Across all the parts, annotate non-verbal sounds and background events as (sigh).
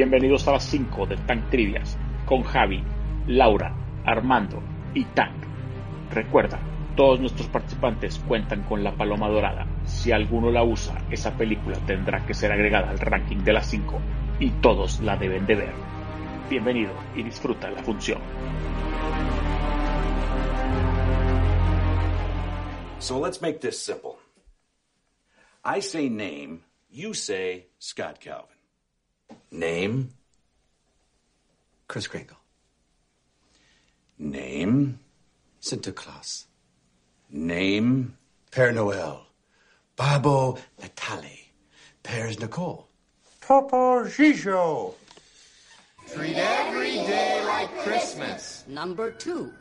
Bienvenidos a las 5 de Tank Trivias con Javi, Laura, Armando y Tank. Recuerda, todos nuestros participantes cuentan con la paloma dorada. Si alguno la usa, esa película tendrá que ser agregada al ranking de las 5 y todos la deben de ver. Bienvenido y disfruta la función. So let's make this simple. I say name, you say Scott Calvin. Name, Chris Kringle. name, Sinterklaas. name, Père Noël. Babo Natale. Père Nicole. Papa Gijo. Treat every day like Christmas. Number two.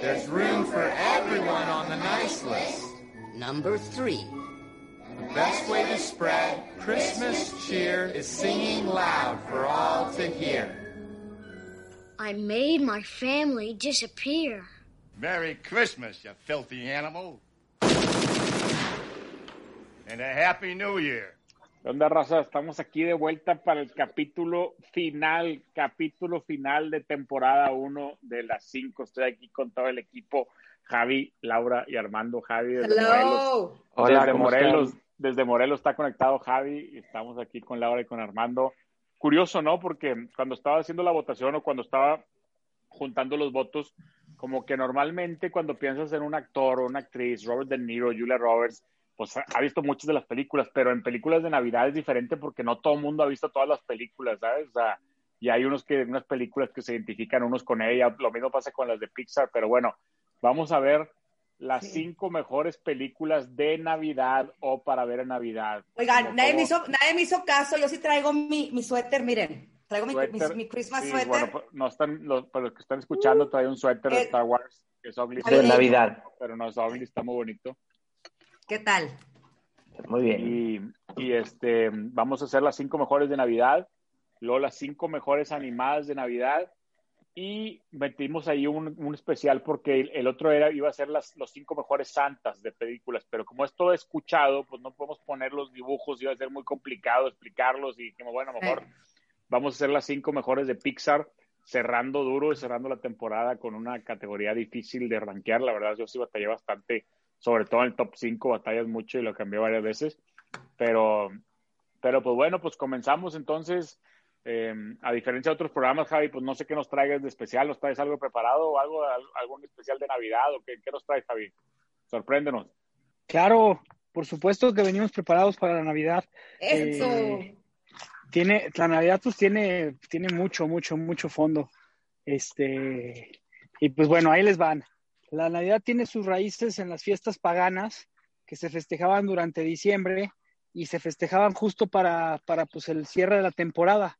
There's room for everyone on the nice list. Number three. The best way to spread Christmas cheer is singing loud for all to hear. I made my family disappear. Merry Christmas, you filthy animal. And a Happy New Year. ¿Qué onda, raza? Estamos aquí de vuelta para el capítulo final, capítulo final de temporada 1 de las 5. Estoy aquí con todo el equipo, Javi, Laura y Armando. Javi desde Morelos. Hola, desde ¿cómo Morelos, están? Desde Morelos está conectado Javi estamos aquí con Laura y con Armando. Curioso, ¿no? Porque cuando estaba haciendo la votación o cuando estaba juntando los votos, como que normalmente cuando piensas en un actor o una actriz, Robert De Niro, Julia Roberts, pues ha ha visto muchas de las películas, pero en películas de Navidad es diferente porque no todo el mundo ha visto todas las películas, ¿sabes? O sea, y hay unos que, unas películas que se identifican unos con ella, lo mismo pasa con las de Pixar, pero bueno, vamos a ver las cinco mejores películas de Navidad o para ver en Navidad. Oigan, Como nadie me, hizo, nadie me hizo caso. Yo sí traigo mi, mi suéter, miren. Traigo mi, mi, mi Christmas Sí, suéter. bueno, no están, los, para los que están escuchando, trae un suéter de Eh, Star Wars, que es ugly, De Navidad. pero no es ugly, está muy bonito. ¿Qué tal? Muy bien. Y, y, este, vamos a hacer las cinco mejores de Navidad, luego las cinco mejores animadas de Navidad y metimos ahí un, un especial porque el, el otro era iba a ser las, los cinco mejores santas de películas, pero como es todo escuchado, pues no podemos poner los dibujos, iba a ser muy complicado explicarlos y como bueno, mejor vamos a hacer las cinco mejores de Pixar, cerrando duro y cerrando la temporada con una categoría difícil de rankear. La verdad, yo sí batallé bastante, sobre todo en el top 5, batallas mucho y lo cambié varias veces. Pero, pero pues bueno, pues comenzamos entonces. Eh, a diferencia de otros programas, Javi, pues no sé qué nos traigas de especial, ¿nos traes algo preparado o algo, al- algún especial de Navidad o qué, qué nos traes, Javi? Sorpréndenos. Claro, por supuesto que venimos preparados para la Navidad. Eso. Eh, tiene, la Navidad pues tiene, tiene mucho, mucho, mucho fondo. Este, y pues bueno, ahí les van. La Navidad tiene sus raíces en las fiestas paganas que se festejaban durante diciembre y se festejaban justo para, para pues el cierre de la temporada.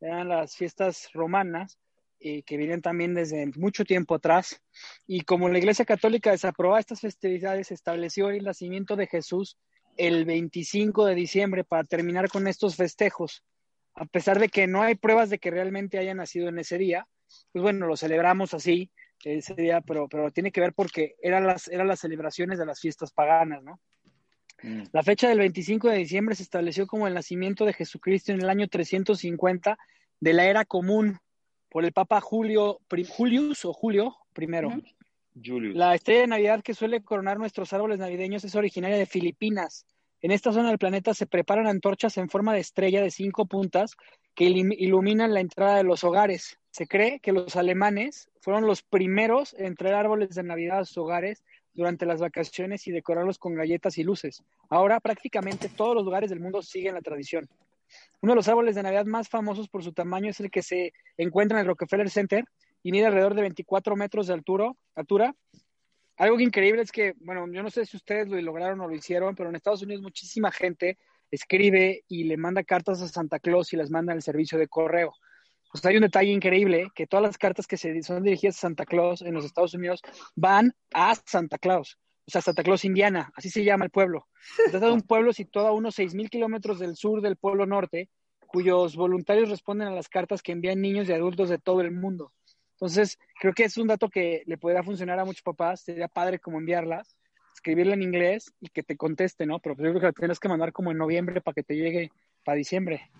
Eran las fiestas romanas eh, que vienen también desde mucho tiempo atrás. Y como la Iglesia Católica desaprobaba estas festividades, estableció el nacimiento de Jesús el 25 de diciembre para terminar con estos festejos. A pesar de que no hay pruebas de que realmente haya nacido en ese día, pues bueno, lo celebramos así ese día, pero, pero tiene que ver porque eran las, eran las celebraciones de las fiestas paganas, ¿no? Mm. La fecha del 25 de diciembre se estableció como el nacimiento de Jesucristo en el año 350 de la era común por el Papa Julio, Pri- Julius o Julio primero. Ujú. Julius. La estrella de Navidad que suele coronar nuestros árboles navideños es originaria de Filipinas. En esta zona del planeta se preparan antorchas en forma de estrella de cinco puntas que iluminan la entrada de los hogares. Se cree que los alemanes fueron los primeros en traer árboles de Navidad a sus hogares durante las vacaciones y decorarlos con galletas y luces. Ahora prácticamente todos los lugares del mundo siguen la tradición. Uno de los árboles de Navidad más famosos por su tamaño es el que se encuentra en el Rockefeller Center y mide alrededor de 24 metros de altura. altura. Algo increíble es que, bueno, yo no sé si ustedes lo lograron o lo hicieron, pero en Estados Unidos muchísima gente escribe y le manda cartas a Santa Claus y las manda al servicio de correo. Pues hay un detalle increíble, que todas las cartas que se son dirigidas a Santa Claus en los Estados Unidos van a Santa Claus, o sea, Santa Claus, Indiana, así se llama el pueblo. Se trata de un (laughs) pueblo situado a unos 6.000 kilómetros del sur del pueblo norte, cuyos voluntarios responden a las cartas que envían niños y adultos de todo el mundo. Entonces, creo que es un dato que le podría funcionar a muchos papás, sería padre como enviarlas, escribirla en inglés y que te conteste, ¿no? Pero yo creo que la tienes que mandar como en noviembre para que te llegue para diciembre.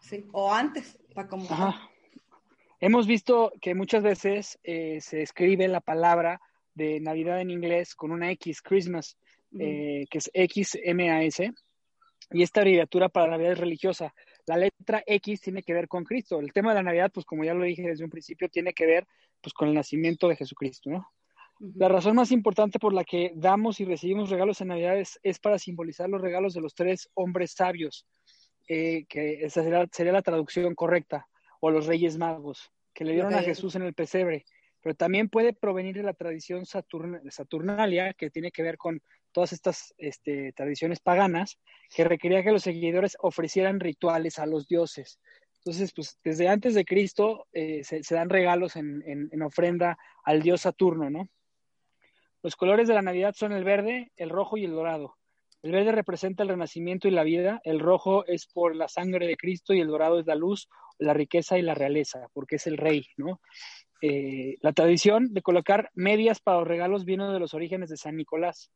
Sí, o antes, para como. Ajá. Hemos visto que muchas veces eh, se escribe la palabra de Navidad en inglés con una X, Christmas, eh, que es X-M-A-S, y esta abreviatura para Navidad es religiosa. La letra X tiene que ver con Cristo. El tema de la Navidad, pues como ya lo dije desde un principio, tiene que ver pues con el nacimiento de Jesucristo, ¿no? La razón más importante por la que damos y recibimos regalos en Navidad es, es para simbolizar los regalos de los tres hombres sabios, eh, que esa sería, sería, la traducción correcta, o los reyes magos, que le dieron a Jesús en el pesebre. Pero también puede provenir de la tradición saturn, saturnalia, que tiene que ver con todas estas este, tradiciones paganas, que requería que los seguidores ofrecieran rituales a los dioses. Entonces, pues desde antes de Cristo eh, se, se, dan regalos en, en, en ofrenda al dios Saturno, ¿no? Los colores de la Navidad son el verde, el rojo y el dorado. El verde representa el renacimiento y la vida, el rojo es por la sangre de Cristo y el dorado es la luz, la riqueza y la realeza, porque es el rey, ¿no? Eh, la tradición de colocar medias para los regalos viene de los orígenes de San Nicolás.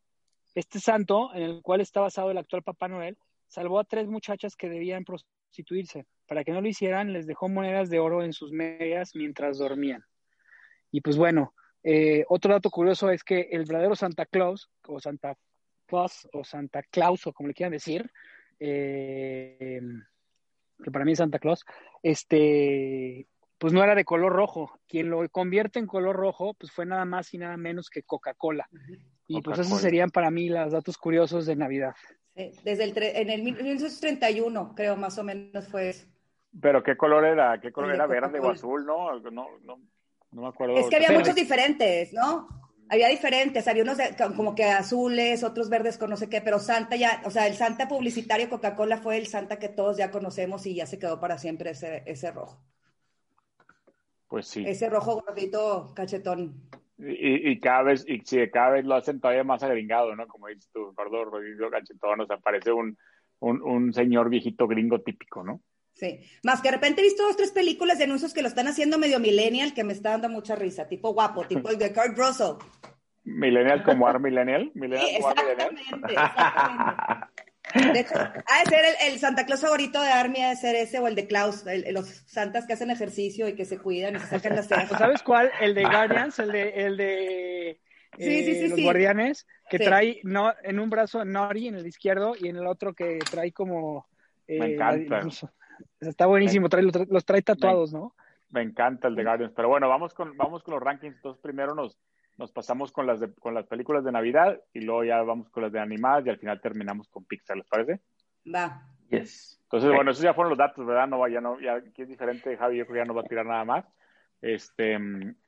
Este santo, en el cual está basado el actual Papá Noel, salvó a tres muchachas que debían prostituirse. Para que no lo hicieran, les dejó monedas de oro en sus medias mientras dormían. Y pues bueno, eh, otro dato curioso es que el verdadero Santa Claus, o Santa Claus, o Santa Claus, o como le quieran decir, eh, que para mí es Santa Claus, este, pues no era de color rojo. Quien lo convierte en color rojo, pues fue nada más y nada menos que Coca-Cola. Y Coca pues esos serían para mí los datos curiosos de Navidad. Sí, desde el en el 1931, creo, más o menos fue eso. Pero ¿qué color era? ¿Qué color era? ¿Verde o azul? No, no, no. No me acuerdo. Es que había muchos diferentes, ¿no? Había diferentes, había unos de, como que azules, otros verdes con no sé qué, pero Santa ya, o sea, el Santa publicitario Coca-Cola fue el Santa que todos ya conocemos y ya se quedó para siempre ese, ese rojo. Pues sí. Ese rojo gordito cachetón. Y, y, cada vez, y sí, cada vez lo hacen todavía más agringado, ¿no? Como dices tú, gordo, rodillo, cachetón, o sea, parece un, un, un señor viejito gringo típico, ¿no? Sí, más que de repente he visto dos, tres películas de anuncios que lo están haciendo medio millennial que me está dando mucha risa, tipo guapo, (laughs) tipo el de Kurt Russell. ¿Millennial como Ar Millennial? ¿Millennial sí, exactamente, exactamente. De hecho, (laughs) ha de ser el, el, Santa Claus favorito de Army, ha de ser ese o el de Klaus, el, los santas que hacen ejercicio y que se cuidan y se sacan las cejas. ¿Sabes cuál? El de (laughs) Guardians, el de, el de sí, sí, sí, eh, los sí. guardianes, que Sí. trae no, en un brazo Nori, en el izquierdo, y en el otro que trae como... eh, Me encanta. Está buenísimo, trae, los, los trae tatuados, ¿no? Me encanta el de Guardians. Pero bueno, vamos con, vamos con los rankings. Entonces, primero nos, nos pasamos con las, de- con las películas de Navidad y luego ya vamos con las de animadas y al final terminamos con Pixar, ¿les parece? Va. Yes. Entonces, bueno, esos ya fueron los datos, ¿verdad? No, va- ya no, ya aquí es diferente, Javi, yo creo que ya no va a tirar nada más. Este,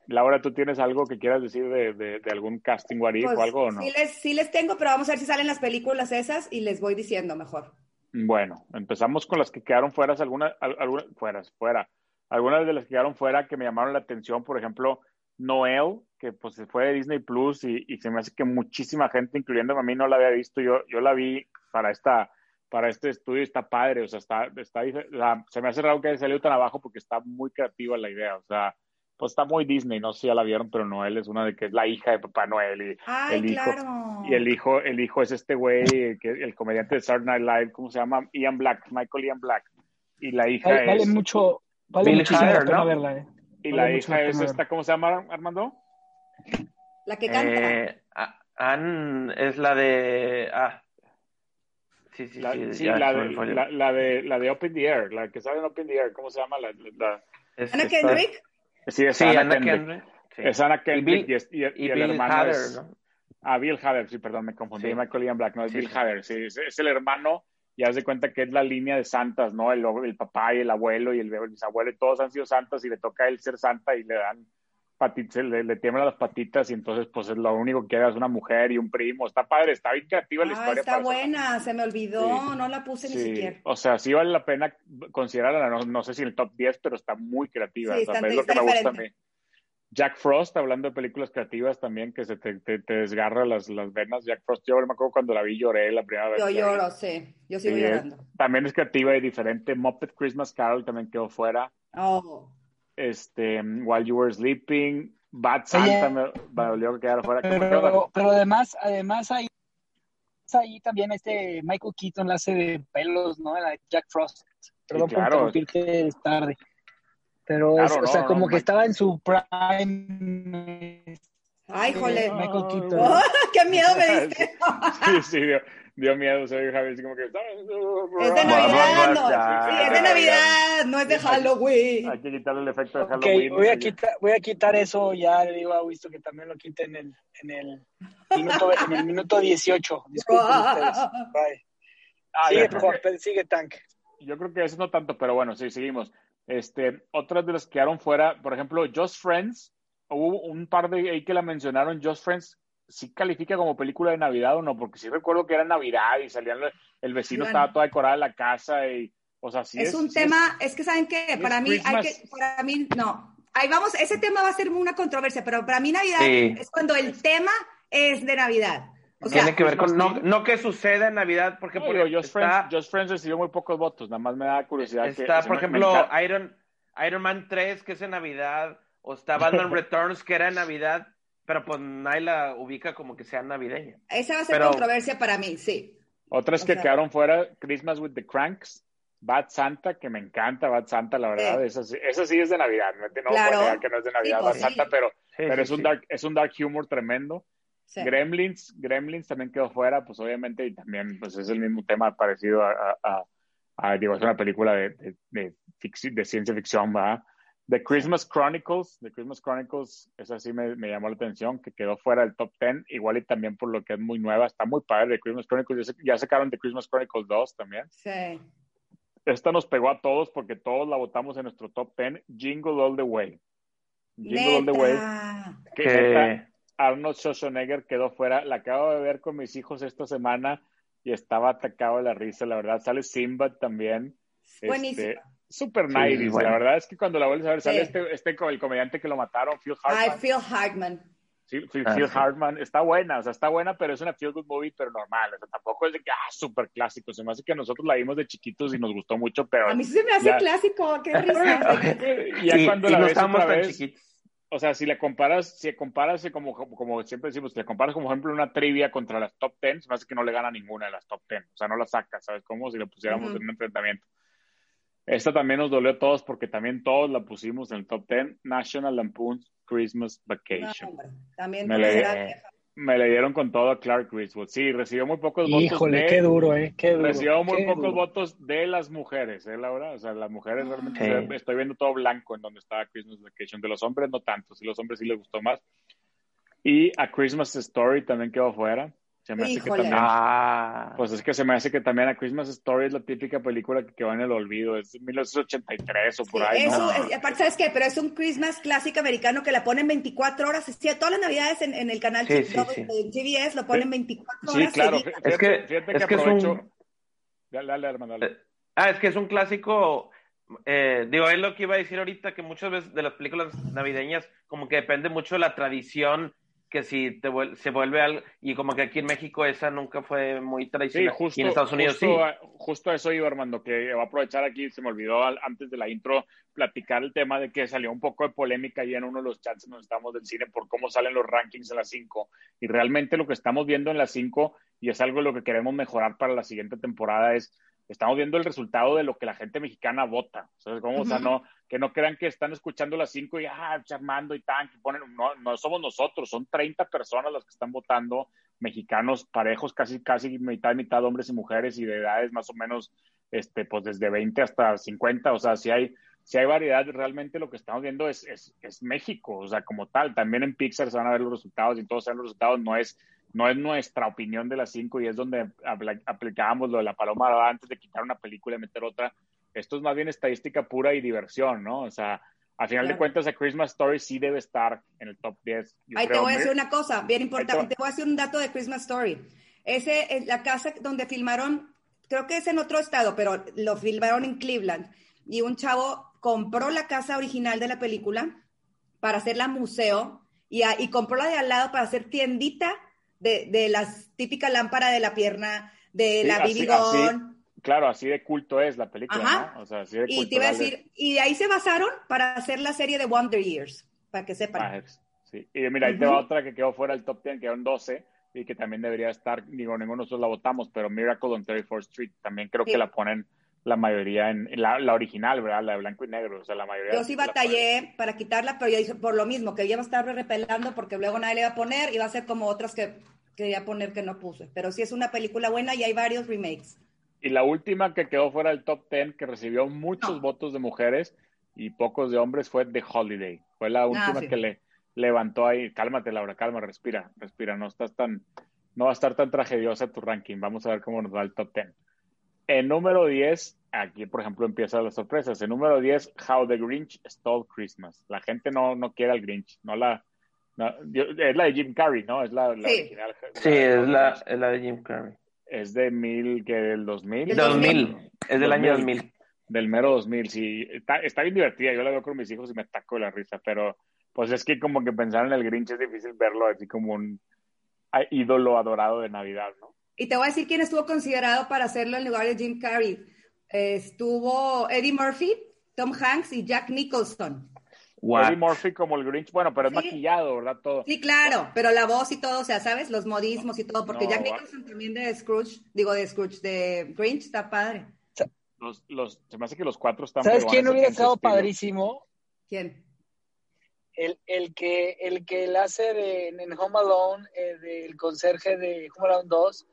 Laura, ¿tú tienes algo que quieras decir de, de, de algún casting what if Pues, o algo o no? sí, les, sí les tengo, pero vamos a ver si salen las películas esas y les voy diciendo mejor. Bueno, empezamos con las que quedaron fuera, algunas, al- algunas, fueras, fuera. Algunas de las que quedaron fuera que me llamaron la atención, por ejemplo, Noel, que pues fue de Disney Plus y, y se me hace que muchísima gente, incluyéndome a mí, no la había visto. Yo, yo la vi para esta, para este estudio, está padre, o sea, está, está, se me hace raro que haya salido tan abajo porque está muy creativa la idea, o sea, pues está muy Disney, no sé si ya la vieron, pero Noel es una de que es la hija de Papá Noel y Ay, el hijo, claro. y el hijo, el hijo es este güey, que el comediante de Saturday Night Live, ¿cómo se llama? Ian Black, Michael Ian Black. Y la hija Vale, es, vale mucho, vale Bill muchísimo Hader, la pena ¿no? verla, eh. y vale la hija es esta, ¿cómo se llama, Armando? La que canta. Eh, Ann es la de. Ah. Sí, sí, La, sí. sí, ya la de, la, la de, la de Open the Air, la que sale en Open the Air, ¿cómo se llama? La, Ana está- Kendrick. Sí, es Sí, Anna Anna Kendrick. Kendrick. sí. Es Anna Y Kendrick Bill- y, es- y- y Y el Bill hermano Hader, es... ¿no? Ah, Bill Hader, sí, perdón, me confundí. Sí. Michael Ian Black, no, es Bill. Hader, sí, es, es el hermano y haz de cuenta que es la línea de santas, ¿no? El, el papá y el abuelo y el, el bisabuelo, y todos han sido santas y le toca a él ser santa y le dan patitas, le, le tiemblan las patitas y entonces pues es lo único que queda es una mujer y un primo. Está padre, está bien creativa la Ah, historia. está ser- buena, se me olvidó, Sí. no la puse ni siquiera. o sea, sí vale la pena considerarla, no, no sé si en el top 10, pero está muy creativa. Sí, o sea, está- es lo que está me gusta a mí. Jack Frost, hablando de películas creativas también, que se te, te, te desgarra las, las venas. Jack Frost, yo me acuerdo cuando la vi, lloré la primera vez. Yo lloro, sí, yo sigo es- llorando. también es creativa y diferente. Muppet Christmas Carol también quedó fuera. Oh, Este, While You Were Sleeping. Bad Santa me, me dolió que quedara fuera. Pero, pero además, además ahí, ahí también este Michael Keaton la hace de pelos, ¿no? La de Jack Frost. Perdón Sí, claro. por interrumpirte tarde. Pero, Claro, es- o no, sea, no, como no, que estaba en su prime. Ay, jole. Michael Keaton. (laughs) ¡Oh, ¡Qué miedo me (laughs) diste! Sí, sí, dio, miedo, ve Javier así como que... Es de Navidad, no. Sí, es de Navidad, no es de Halloween. Hay que quitarle el efecto de Halloween. voy a, quitar, voy a quitar eso, ya le digo a Wisto que también lo quite en el, en el, minuto, en el minuto 18. Disculpen ustedes. Bye. Ah, sigue, Tank. Yo creo que eso no tanto, pero bueno, sí, seguimos. Este, otras de las que quedaron fuera, por ejemplo, Just Friends, hubo un par de ahí que la mencionaron, Just Friends, ¿sí califica como película de Navidad o no? Porque sí recuerdo que era Navidad y salían, el vecino Sí, estaba toda decorada en la casa y, o sea, sí es. es un sí tema, es, que saben que para mí hay Christmas. que, para mí no. Ahí vamos, ese tema va a ser una controversia, pero para mí Navidad Sí. es cuando el tema es de Navidad. O sea, Tiene que ver con, no, no que suceda en Navidad, porque No, por digo, Just, está, Friends, Just Friends recibió muy pocos votos, nada más me da curiosidad. está por ejemplo. Iron, Iron Man 3, que es en Navidad, o está (laughs) Batman Returns, que era en Navidad, pero pues nadie la ubica como que sea navideña. esa va a ser pero- controversia para mí, sí. Otras O que sea- quedaron fuera, Christmas with the Cranks, Bad Santa, que me encanta Bad Santa, la verdad, Sí. esa, sí, esa sí es de Navidad, no, no Claro. puedo negar que no es de Navidad Sí, Bad pues, Santa, pero, Sí, pero sí, es, un sí. dark, es un dark humor tremendo. sí. Gremlins, Gremlins también quedó fuera, pues obviamente, y también pues es el mismo tema parecido a, a, a- a, digo, es una película de, de, de, ficci- de ciencia ficción, ¿verdad? The Christmas Chronicles, The Christmas Chronicles, esa sí me, me llamó la atención, que quedó fuera del top 10, igual y también por lo que es muy nueva, está muy padre The Christmas Chronicles, ya, sa- ya sacaron The Christmas Chronicles 2 también. Sí. Esta nos pegó a todos porque todos la votamos en nuestro top 10, Jingle All the Way. Jingle All the Way. Que neta, Arnold Schwarzenegger quedó fuera. La acabo de ver con mis hijos esta semana y estaba atacado de la risa, la verdad. Sale Simba también. Buenísima. Este, super Sí, 90s. bueno. La verdad es que cuando la vuelves a ver, sale este, este co- el comediante que lo mataron, Phil Ay, Hartman. Phil Hartman. Sí, Phil, Ah, Phil. Hartman. Está buena, o sea, está buena, pero es una feel good movie, pero normal. O sea, tampoco es de que, ah, súper clásico. Se me hace que nosotros la vimos de chiquitos y nos gustó mucho, pero A mí sí se me hace Ya. clásico, qué (laughs) risa. (laughs) ya Sí, cuando y la no ves otra tan vez, chiquitos. o sea, si le comparas, si comparas como, como, como siempre decimos, si le comparas como ejemplo una trivia contra las top 10, se me hace que no le gana ninguna de las top 10. O sea, no la saca, ¿sabes? Como si le pusiéramos en un enfrentamiento. Esta también nos dolió a todos porque también todos la pusimos en el top 10, National Lampoon's Christmas Vacation. también Me le-. Me dieron con todo a Clark Griswold. Sí, recibió muy pocos votos. Híjole, qué duro, ¿eh? Qué duro. Recibió muy qué pocos duro. votos de las mujeres, ¿eh, Laura? O sea, las mujeres realmente se- estoy viendo todo blanco en donde estaba Christmas Vacation. De los hombres no tanto, sí los hombres sí les gustó más. Y A Christmas Story también quedó fuera. Se me hace que también, Ah, pues es que se me hace que también A Christmas Story es la típica película que quedó en el olvido. Es de 1983 o por Sí, ahí, eso, ¿no? es- aparte, ¿sabes qué? Pero es un Christmas clásico americano que la ponen 24 horas. Sí, todas las navidades en, en el canal Sí, sí, sí. de TBS lo ponen 24 Sí, horas. claro. seguidas. Fíjate, Es que- fíjate es que es aprovecho. un- Dale, dale, hermano, dale. Eh, Ah, es que es un clásico. eh, digo, es lo que iba a decir ahorita, que muchas veces de las películas navideñas, como que depende mucho de la tradición, que si te vuel- se vuelve algo. Y como que aquí en México esa nunca fue muy Sí, tradicional. justo, y en Estados Unidos justo, sí. a, justo a eso iba, Armando, que voy a aprovechar aquí, se me olvidó al- antes de la intro platicar el tema de que salió un poco de polémica ahí en uno de los chats donde estamos del cine por cómo salen los rankings en las 5. Y realmente lo que estamos viendo en las 5, y es algo de lo que queremos mejorar para la siguiente temporada, es estamos viendo el resultado de lo que la gente mexicana vota. ¿Sabes cómo? O sea, no, que no crean que están escuchando las 5 y, ah, Armando y tan, que ponen, no, no somos nosotros, son 30 personas las que están votando mexicanos parejos, casi, casi mitad, mitad hombres y mujeres y de edades más o menos, este, pues desde 20 hasta 50, o sea, si hay, si hay variedad, realmente lo que estamos viendo es, es, es México, o sea, como tal, también en Pixar se van a ver los resultados y todos saben los resultados, no es, no es nuestra opinión de las cinco y es donde apl- aplicábamos lo de la paloma antes de quitar una película y meter otra. Esto es más bien estadística pura y diversión, ¿no? O sea, a final de Claro. cuentas, A Christmas Story sí debe estar en el top 10. Yo Ahí te voy a decir una cosa bien importante. te Te voy a decir un dato de Christmas Story. Ese es la casa donde filmaron, creo que es en otro estado, pero lo filmaron en Cleveland. Y un chavo compró la casa original de la película para hacerla museo y, a- y compró la de al lado para hacer tiendita de, de las típicas lámparas de la pierna, de Sí, la Gun. Claro, así de culto es la película, Ajá. ¿no? O sea, así de Y te iba a decir, y de ahí se basaron para hacer la serie de Wonder Years, para que sepan. Ah, sí. Y mira, ahí te va otra que quedó fuera del top 10, quedaron 12 y que también debería estar, digo, ninguno de nosotros la votamos, pero Miracle on 34th Street también creo Sí. que la ponen la mayoría en, en la, la original, ¿verdad? La de blanco y negro, o sea, la mayoría. Yo sí la- batallé para quitarla, pero yo dije por lo mismo, que iba a estar repelando porque luego nadie le iba a poner, iba a ser como otras que quería poner que no puse. Pero sí es una película buena y hay varios remakes. Y la última que quedó fuera del top 10, que recibió muchos votos de mujeres y pocos de hombres, fue The Holiday. Fue la última Ah, sí. que le levantó ahí. Cálmate, Laura, calma, respira, respira. No estás tan, no va a estar tan tragediosa tu ranking. Vamos a ver cómo nos va el top 10. En número 10, aquí por ejemplo empiezan las sorpresas. En número 10, How the Grinch Stole Christmas. La gente no, no quiere al Grinch, no la, no, es la de Jim Carrey, ¿no? Es la, la Sí. original. Sí, es la, es la de Jim Carrey. Es de mil, que del 2000. Del 2000. Es del año 2000. Del mero 2000, sí. Está, está bien divertida. Yo la veo con mis hijos y me taco de la risa, pero pues es que como que pensar en el Grinch es difícil verlo así como un ídolo adorado de Navidad, ¿no? Y te voy a decir quién estuvo considerado para hacerlo en lugar de Jim Carrey. Eh, estuvo Eddie Murphy, Tom Hanks y Jack Nicholson. What? Eddie Murphy como el Grinch, bueno, pero es Sí. maquillado, ¿verdad? Todo. Sí, claro, pero la voz y todo, o sea, ¿sabes? Los modismos y todo, porque No, Jack Nicholson también de Scrooge, digo de Scrooge, de Grinch, está padre. Los, los, se me hace que los cuatro están ¿Sabes quién hubiera estado estilo. padrísimo? ¿Quién? El, el que el que él hace de, en Home Alone, eh, del conserje de Home Alone 2,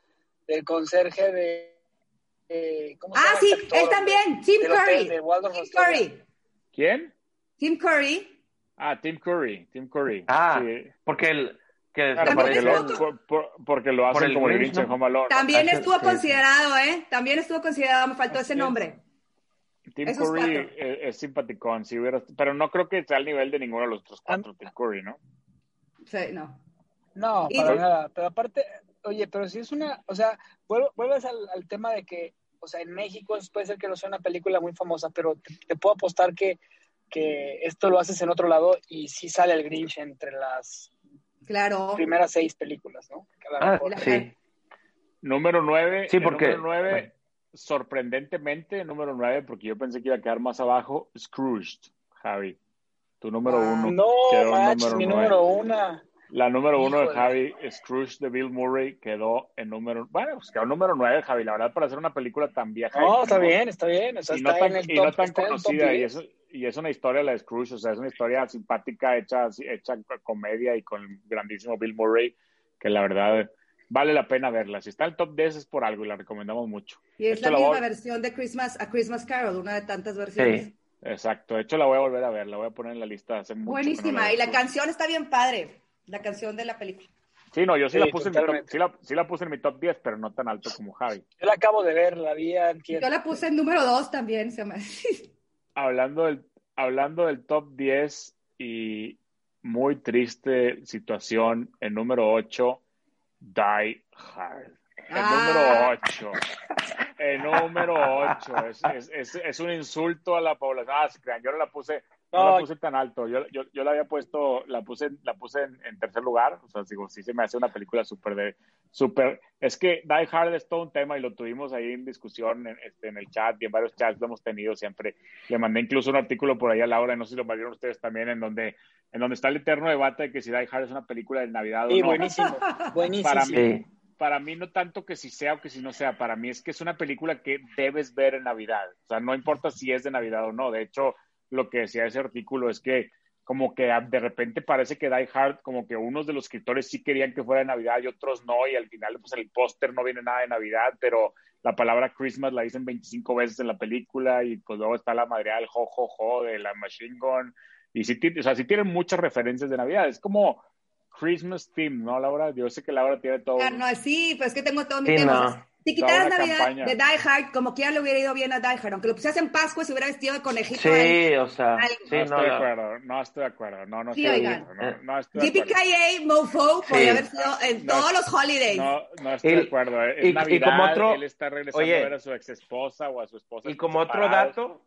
del conserje de... eh, ¿cómo se Ah, llama sí, este actor, él también, Tim Curry. de Tim? Curry. ¿Quién? Tim Curry. Ah, Tim Curry. Tim Curry. Ah, Sí. porque el que Claro, porque, lo, por- por- porque lo Por hacen el como el Grinch, en. Home Alone. También Ah, estuvo sí, considerado, ¿eh? También estuvo considerado, me faltó ese nombre. Tim Esos Curry es, es simpaticón, hubiera- pero no creo que sea al nivel de ninguno de los otros Ah. cuatro, Tim Curry, ¿no? Sí, no. No, Y- para nada. Pero aparte, oye, pero si es una, o sea, vuel- vuelves al, al tema de que, o sea, en México puede ser que no sea una película muy famosa, pero te, te puedo apostar que, que esto lo haces en otro lado y sí sale el Grinch entre las Claro. primeras seis películas, ¿no? Ah, sí. Número nueve. Sí, porque- Número nueve, bueno. sorprendentemente, número nueve, porque yo pensé que iba a quedar más abajo, Scrooged, Javi. Tu número Ah, uno. No, número mi nueve. número una. La número uno de Híjole. Javi, Scrooge de Bill Murray, quedó en número. Bueno, pues quedó número nueve, Javi. La verdad, para hacer una película tan vieja. No, y está no- bien, está bien. O sea, y no está tan, en el y top, no tan conocida. Y 10. es, y es una historia la de Scrooge, o sea, es una historia simpática, hecha, hecha con comedia y con el grandísimo Bill Murray, que la verdad vale la pena verla. Si está en el top 10 es por algo y la recomendamos mucho. Y es Esto la la misma voy- versión de Christmas, a Christmas Carol, una de tantas versiones. Sí. Exacto, de hecho la voy a volver a ver, la voy a poner en la lista hace mucho. no Buenísima. la y la canción está bien padre. La canción de la película. Sí, no, yo sí, Sí, la puse en mi top, sí, la, sí la puse en mi top 10, pero no tan alto como Javi. Yo la acabo de ver, la vi antier. Yo la puse en número dos también. Se me... (laughs) hablando del, hablando del top 10 y muy triste situación, el número 8, Die Hard. El Ah. número 8. El número 8. Es, es, es, es un insulto a la población. Ah, se crean, yo no la puse, no, No. la puse tan alto. Yo, yo, yo la había puesto, la puse, la puse en, en tercer lugar. O sea, digo, sí se me hace una película súper de, súper. Es que Die Hard es todo un tema y lo tuvimos ahí en discusión en, este, en el chat y en varios chats lo hemos tenido siempre. Le mandé incluso un artículo por ahí a Laura, no sé si lo vieron ustedes también, en donde, en donde está el eterno debate de que si Die Hard es una película de Navidad Sí, o no. buenísimo. Buenísimo. Para mí, para mí no tanto que si sea o que si no sea, para mí es que es una película que debes ver en Navidad. O sea, no importa si es de Navidad o no. De hecho, lo que decía ese artículo es que como que de repente parece que Die Hard, como que unos de los escritores sí querían que fuera de Navidad y otros no, y al final pues en el póster no viene nada de Navidad, pero la palabra Christmas la dicen 25 veces en la película y pues luego está la madre del jo, jo, jo de la Machine Gun, y sí, ti- o sea, sí tienen muchas referencias de Navidad, es como Christmas theme, ¿no, Laura? Yo sé que Laura tiene todo. Ah, no, sí, pues es que tengo todo mi Sí, tema. no. Si quitaras Navidad campaña. de Die Hard, como quiera le hubiera ido bien a Die Hard. Aunque lo pusieras en Pascua y se hubiera vestido de conejito. ahí. Sí, o sea, sí, no no, estoy de acuerdo, no estoy de acuerdo, no, no Sí, estoy de oigan. acuerdo, no, no estoy de acuerdo. JPKA Mofo Sí. podría haber sido en No, todos los holidays. No, no estoy Y- de acuerdo. Es y- y Navidad, como otro- él está regresando Oye. a ver a su ex esposa o a su esposa. Y como otro dato,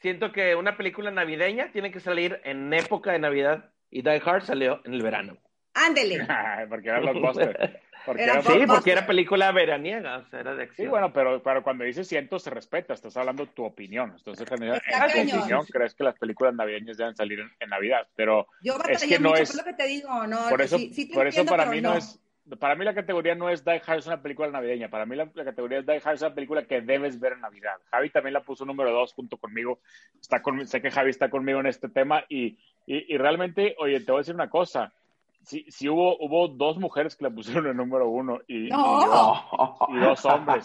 siento que una película navideña tiene que salir en época de Navidad y Die Hard salió en el verano. Ándele. (laughs) porque era blockbuster. (laughs) Porque Era era Sí, porque era película veraniega, o sea, era de Sí, acción. bueno, pero, pero cuando dices ciento se respeta, estás hablando tu opinión. Entonces, en, tu opinión, crees que las películas navideñas deben salir en, en Navidad, pero Yo es que no mucho, es. es lo que te digo. No, por eso, sí, sí por eso entiendo, para pero mí no. es para mí la categoría no es Die Hard es una película navideña. Para mí la, la categoría es Die Hard es una película que debes ver en Navidad. Javi también la puso número dos junto conmigo. Está con, sé que Javi está conmigo en este tema y, y, y realmente, oye, te voy a decir una cosa. Sí, sí hubo, hubo dos mujeres que la pusieron en número uno y, No. y, dos, y dos hombres.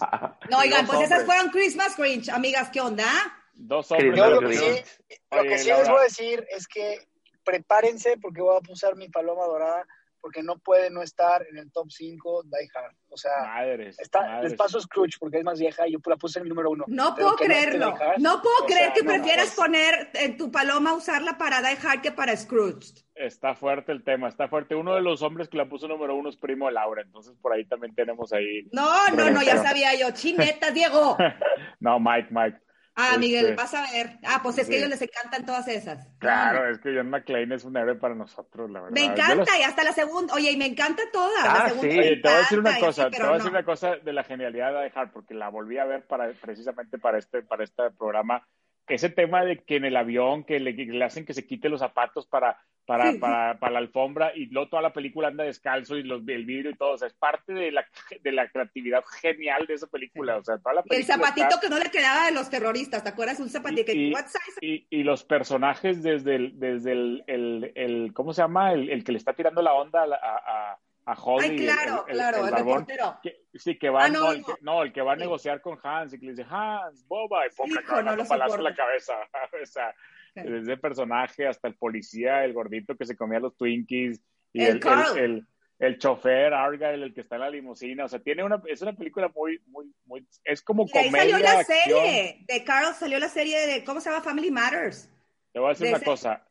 No, Y oigan, pues esas fueron Christmas Grinch, amigas, ¿qué onda? Dos hombres. Yo lo que sí- Lo Oye, que sí Laura, les voy a decir es que prepárense porque voy a usar mi paloma dorada porque no puede no estar en el top 5 Die Hard. O sea, Madres, está, madres. les paso Scrooge porque es más vieja y yo la puse en mi número uno. No Pero puedo creerlo. No puedo o creer sea, que no, prefieras poner en tu paloma usarla para Die Hard que para Scrooge. Está fuerte el tema, está fuerte. Uno de los hombres que la puso número uno es primo de Laura, entonces por ahí también tenemos ahí. No, no, no, ya sabía yo. Chinetas, Diego. (laughs) No, Mike, Mike. Ah, Miguel, Este, vas a ver. Ah, pues es que a Sí. ellos les encantan todas esas. Claro, es que John McClane es un héroe para nosotros, la verdad. Me encanta, las- y hasta la segunda. Oye, y me encanta todas. Ah, la segunda sí. te voy a decir una cosa, sí, te voy a decir no. una cosa de la genialidad de Hard, porque la volví a ver para, precisamente para este, para este programa. Ese tema de que en el avión, que le, que le hacen que se quite los zapatos para, para, Sí. para, para la alfombra y luego toda la película anda descalzo y los, el vidrio y todo. O sea, es parte de la, de la creatividad genial de esa película. O sea, toda la Y el película zapatito está- que no le quedaba de los terroristas, ¿te acuerdas? Un zapatito que, y, size? y- y los personajes desde el, desde el, el, el- ¿cómo se llama? El, el que le está tirando la onda a, a, a, Holly, Ay, claro, el, el- claro, el barbón, reportero. que- sí, que va, Ah, no, no, el que, no, el que va a Sí. negociar con Hans y que le dice, Hans, boba, y acaban no un balazo en la cabeza. (laughs) o sea, Sí. desde el personaje hasta el policía, el gordito que se comía los Twinkies, y El el, el, el, el chofer, Argyle, el que está en la limusina. O sea, tiene una, es una película muy, muy, muy, es como Y de ahí comedia, salió la acción. serie. De Carl salió la serie de, ¿cómo se llama? Family Matters. Te voy a decir de una ese- cosa.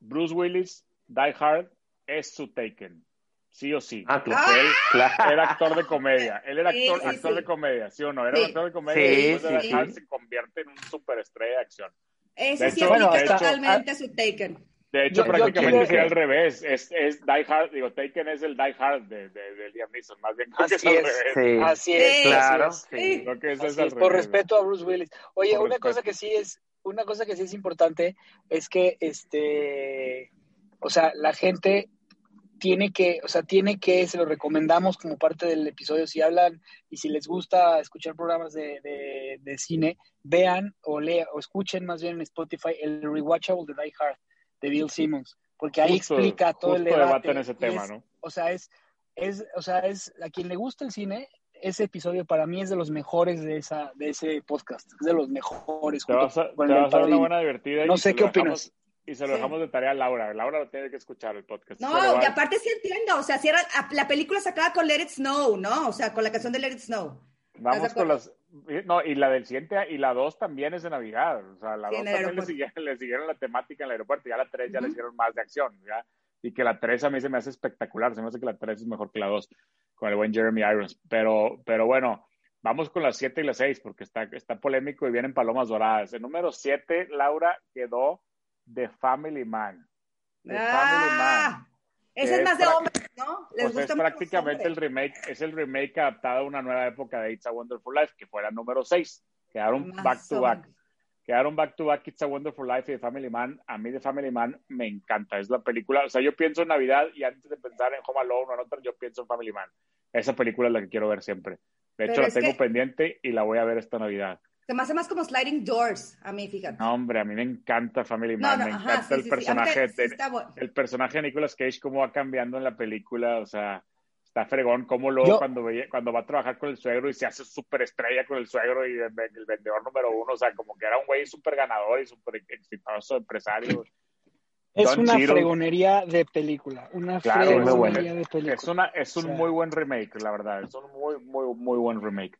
Bruce Willis, Die Hard, es su Taken. Sí o sí. Ah, claro. Porque él Claro. (laughs) (laughs) era actor de comedia. Él era actor, sí, actor sí. de comedia, ¿sí o no? Era actor de comedia Sí, y después de se convierte en un superestrella de acción. Ese De sí hecho- es bueno, de hecho- totalmente su Taken. De hecho, Yo- yo prácticamente quiero sería que- al revés. Es, es Die Hard, digo, Taken es el Die Hard de, de, de Liam Neeson. Más bien Así es al es. revés. Sí, Así es. Claro. Sí. Creo que ese es Así al es, por revés. respeto a Bruce Willis. Oye, Por una respeto. cosa que sí es, una cosa que sí es importante es que este, o sea, la gente tiene que, o sea, tiene que, se lo recomendamos como parte del episodio, si hablan y si les gusta escuchar programas de, de, de cine, vean o lean o escuchen más bien en Spotify el Rewatchable de Die Hard de Bill Simmons, porque ahí Justo- explica todo el justo debate. debaten ese tema, es- ¿no? O sea, es, es, o sea, es a quien le gusta el cine, ese episodio para mí es de los mejores de esa, de ese podcast, es de los mejores. Te vas a, te vas a dar una buena divertida. No y sé qué opinas. Y se lo Sí. dejamos de tarea a Laura. Laura lo tiene que escuchar el podcast. No, Pero y aparte sí entiendo, o sea, si era, la película se acaba con Let It Snow, ¿no? O sea, con la canción de Let It Snow. Vamos ¿Estás de con las. No, y la del siguiente, y la 2 también es de Navidad. O sea, la Sí, 2 en el también le siguieron, le siguieron la temática en el aeropuerto. Ya la 3 ya le hicieron más de acción. ¿ya? Y que la 3 a mí se me hace espectacular. Se me hace que la 3 es mejor que la 2 con el buen Jeremy Irons. Pero, pero bueno, vamos con las 7 y las 6 porque está, está polémico y vienen palomas doradas. El número 7, Laura, quedó The Family Man. The Family Man. Ah, ese es más de hombres, ¿no? Les Pues gusta es prácticamente el remake, es el remake adaptado a una nueva época de It's a Wonderful Life, que fue la número 6. Quedaron Más back to back. Quedaron back to back It's a Wonderful Life y The Family Man. A mí The Family Man me encanta. Es la película, o sea, yo pienso en Navidad y antes de pensar en Home Alone o en otra, yo pienso en Family Man. Esa película es la que quiero ver siempre. De hecho, Pero la tengo que- pendiente y la voy a ver esta Navidad. Se me hace más como Sliding Doors, a mí, fíjate. No, hombre, a mí me encanta Family No, Man. no, me ajá, encanta sí, el sí, personaje de, bueno. el personaje de Nicolas Cage, cómo va cambiando en la película, o sea, está fregón, cómo luego Yo- cuando, veía- cuando va a trabajar con el suegro y se hace súper estrella con el suegro y el, el vendedor número uno, o sea, como que era un güey súper ganador y súper exitoso, empresario. Es Don una fregonería de película. Una Claro, fregonería bueno. de película. Es, una, es un O sea, muy buen remake, la verdad, es un muy, muy, muy buen remake.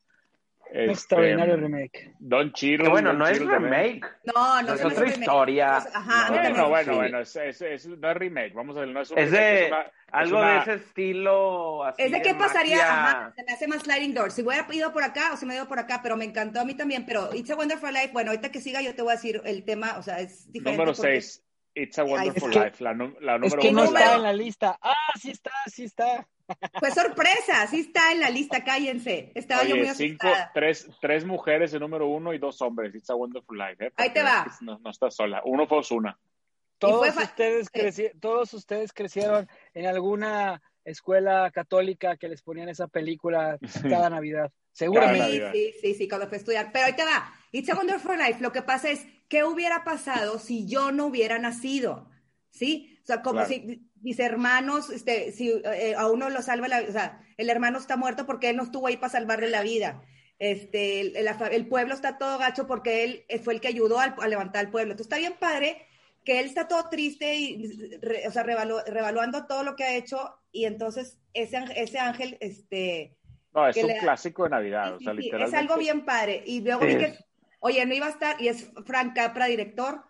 Este, extraordinario remake. Don. Que bueno, Don no es remake. No, no Es otra remake. historia. Ajá, No. Bueno, bueno, Sí. bueno, es, es, es- no es remake, vamos a ver, no es un Es remake, de es una- algo una- de ese estilo. Así Es de qué pasaría, ajá, se me hace más Sliding Doors. Si hubiera ido por acá o si me ido por acá, pero me encantó a mí también. Pero It's a Wonderful Life, bueno, ahorita que siga yo te voy a decir el tema, o sea, es diferente. Número porque- 6, It's a Wonderful es que- Life. La, la Es número que uno no es la- está en la lista. Ah, sí está, sí está. Fue sorpresa, sí está en la lista, cállense. Estaba yo muy Oye, cinco, asustada. tres, tres mujeres en número uno y dos hombres. It's a Wonderful Life. ¿eh? Ahí te va. No, no estás sola. Uno fue Osuna. Todos fue ustedes, sí. creci- todos ustedes crecieron en alguna escuela católica que les ponían esa película cada (laughs) Navidad. Seguramente. Sí, sí, sí, sí, cuando fue a estudiar. Pero ahí te va. It's a Wonderful Life. Lo que pasa es, ¿qué hubiera pasado si yo no hubiera nacido? ¿Sí? O sea, como Claro. si mis hermanos, este, si eh, a uno lo salva la o sea, el hermano está muerto porque él no estuvo ahí para salvarle la vida. Este, el, fa- el pueblo está todo gacho porque él eh, fue el que ayudó al- a levantar al pueblo. Entonces está bien padre que él está todo triste y, re- o sea, revalu- revaluando todo lo que ha hecho y entonces ese, ese ángel, este, No, es un clásico de Navidad. o sea, Sí, es algo bien padre. Y luego Sí. vi que, oye, no iba a estar, y es Frank Capra, director,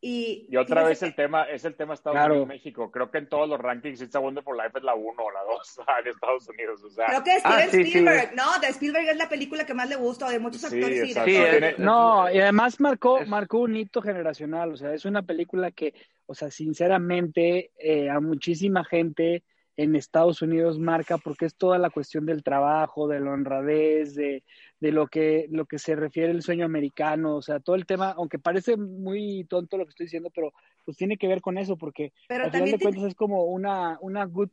y... Y otra vez el tema es el tema Estados Claro. Unidos México. Creo que en todos los rankings It's a Wonderful Life es la 1 o la 2 (laughs) en Estados Unidos. O sea, Creo que de Ah, Steven sí, sí. Spielberg, ¿no? De Spielberg es la película que más le gusta, de muchos Sí, actores y. Sí, directores. es- No, y además marcó, marcó un hito generacional, o sea, es una película que, o sea, sinceramente, eh, a muchísima gente en Estados Unidos marca porque es toda la cuestión del trabajo, de la honradez, de, de lo que, lo que se refiere al sueño americano, o sea, todo el tema, aunque parece muy tonto lo que estoy diciendo, pero pues tiene que ver con eso, porque Pero al final de tiene- cuentas es como una, una good,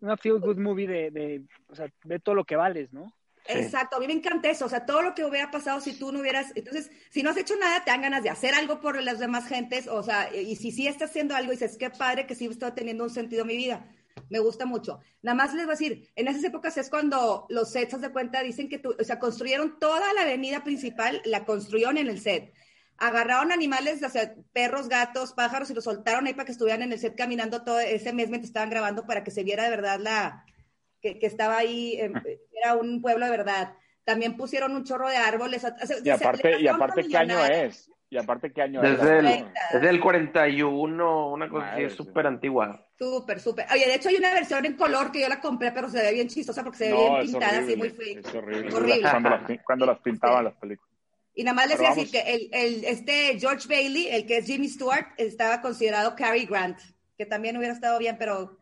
una feel good movie de, de, o sea, de todo lo que vales, ¿no? Exacto, a mí me encanta eso, o sea, todo lo que hubiera pasado si tú no hubieras, entonces, si no has hecho nada, te dan ganas de hacer algo por las demás gentes, o sea, y si sí estás haciendo algo, dices, qué padre que sí está teniendo un sentido mi vida, me gusta mucho. Nada más les voy a decir, en esas épocas es cuando los sets, de cuenta, dicen que, tú, o sea, construyeron toda la avenida principal, la construyeron en el set. Agarraron animales, o sea, perros, gatos, pájaros, y los soltaron ahí para que estuvieran en el set caminando todo ese mes mientras estaban grabando para que se viera de verdad la, que, que estaba ahí, eh, (laughs) era un pueblo de verdad. También pusieron un chorro de árboles. o sea, y aparte, y aparte ¿qué año es? Y aparte, ¿qué año es? Desde el, Treinta. desde el 41, una cosa así, Madre, es sí. súper antigua. Súper, súper. Oye, de hecho hay una versión en color que yo la compré, pero se ve bien chistosa porque se ve No, bien pintada, así muy horrible. fea. Es horrible. Horrible. Cuando las, cuando las pintaban las películas. Y nada más les Pero voy a decir vamos. que el, el- este George Bailey, el que es Jimmy Stewart, estaba considerado Cary Grant, que también hubiera estado bien, pero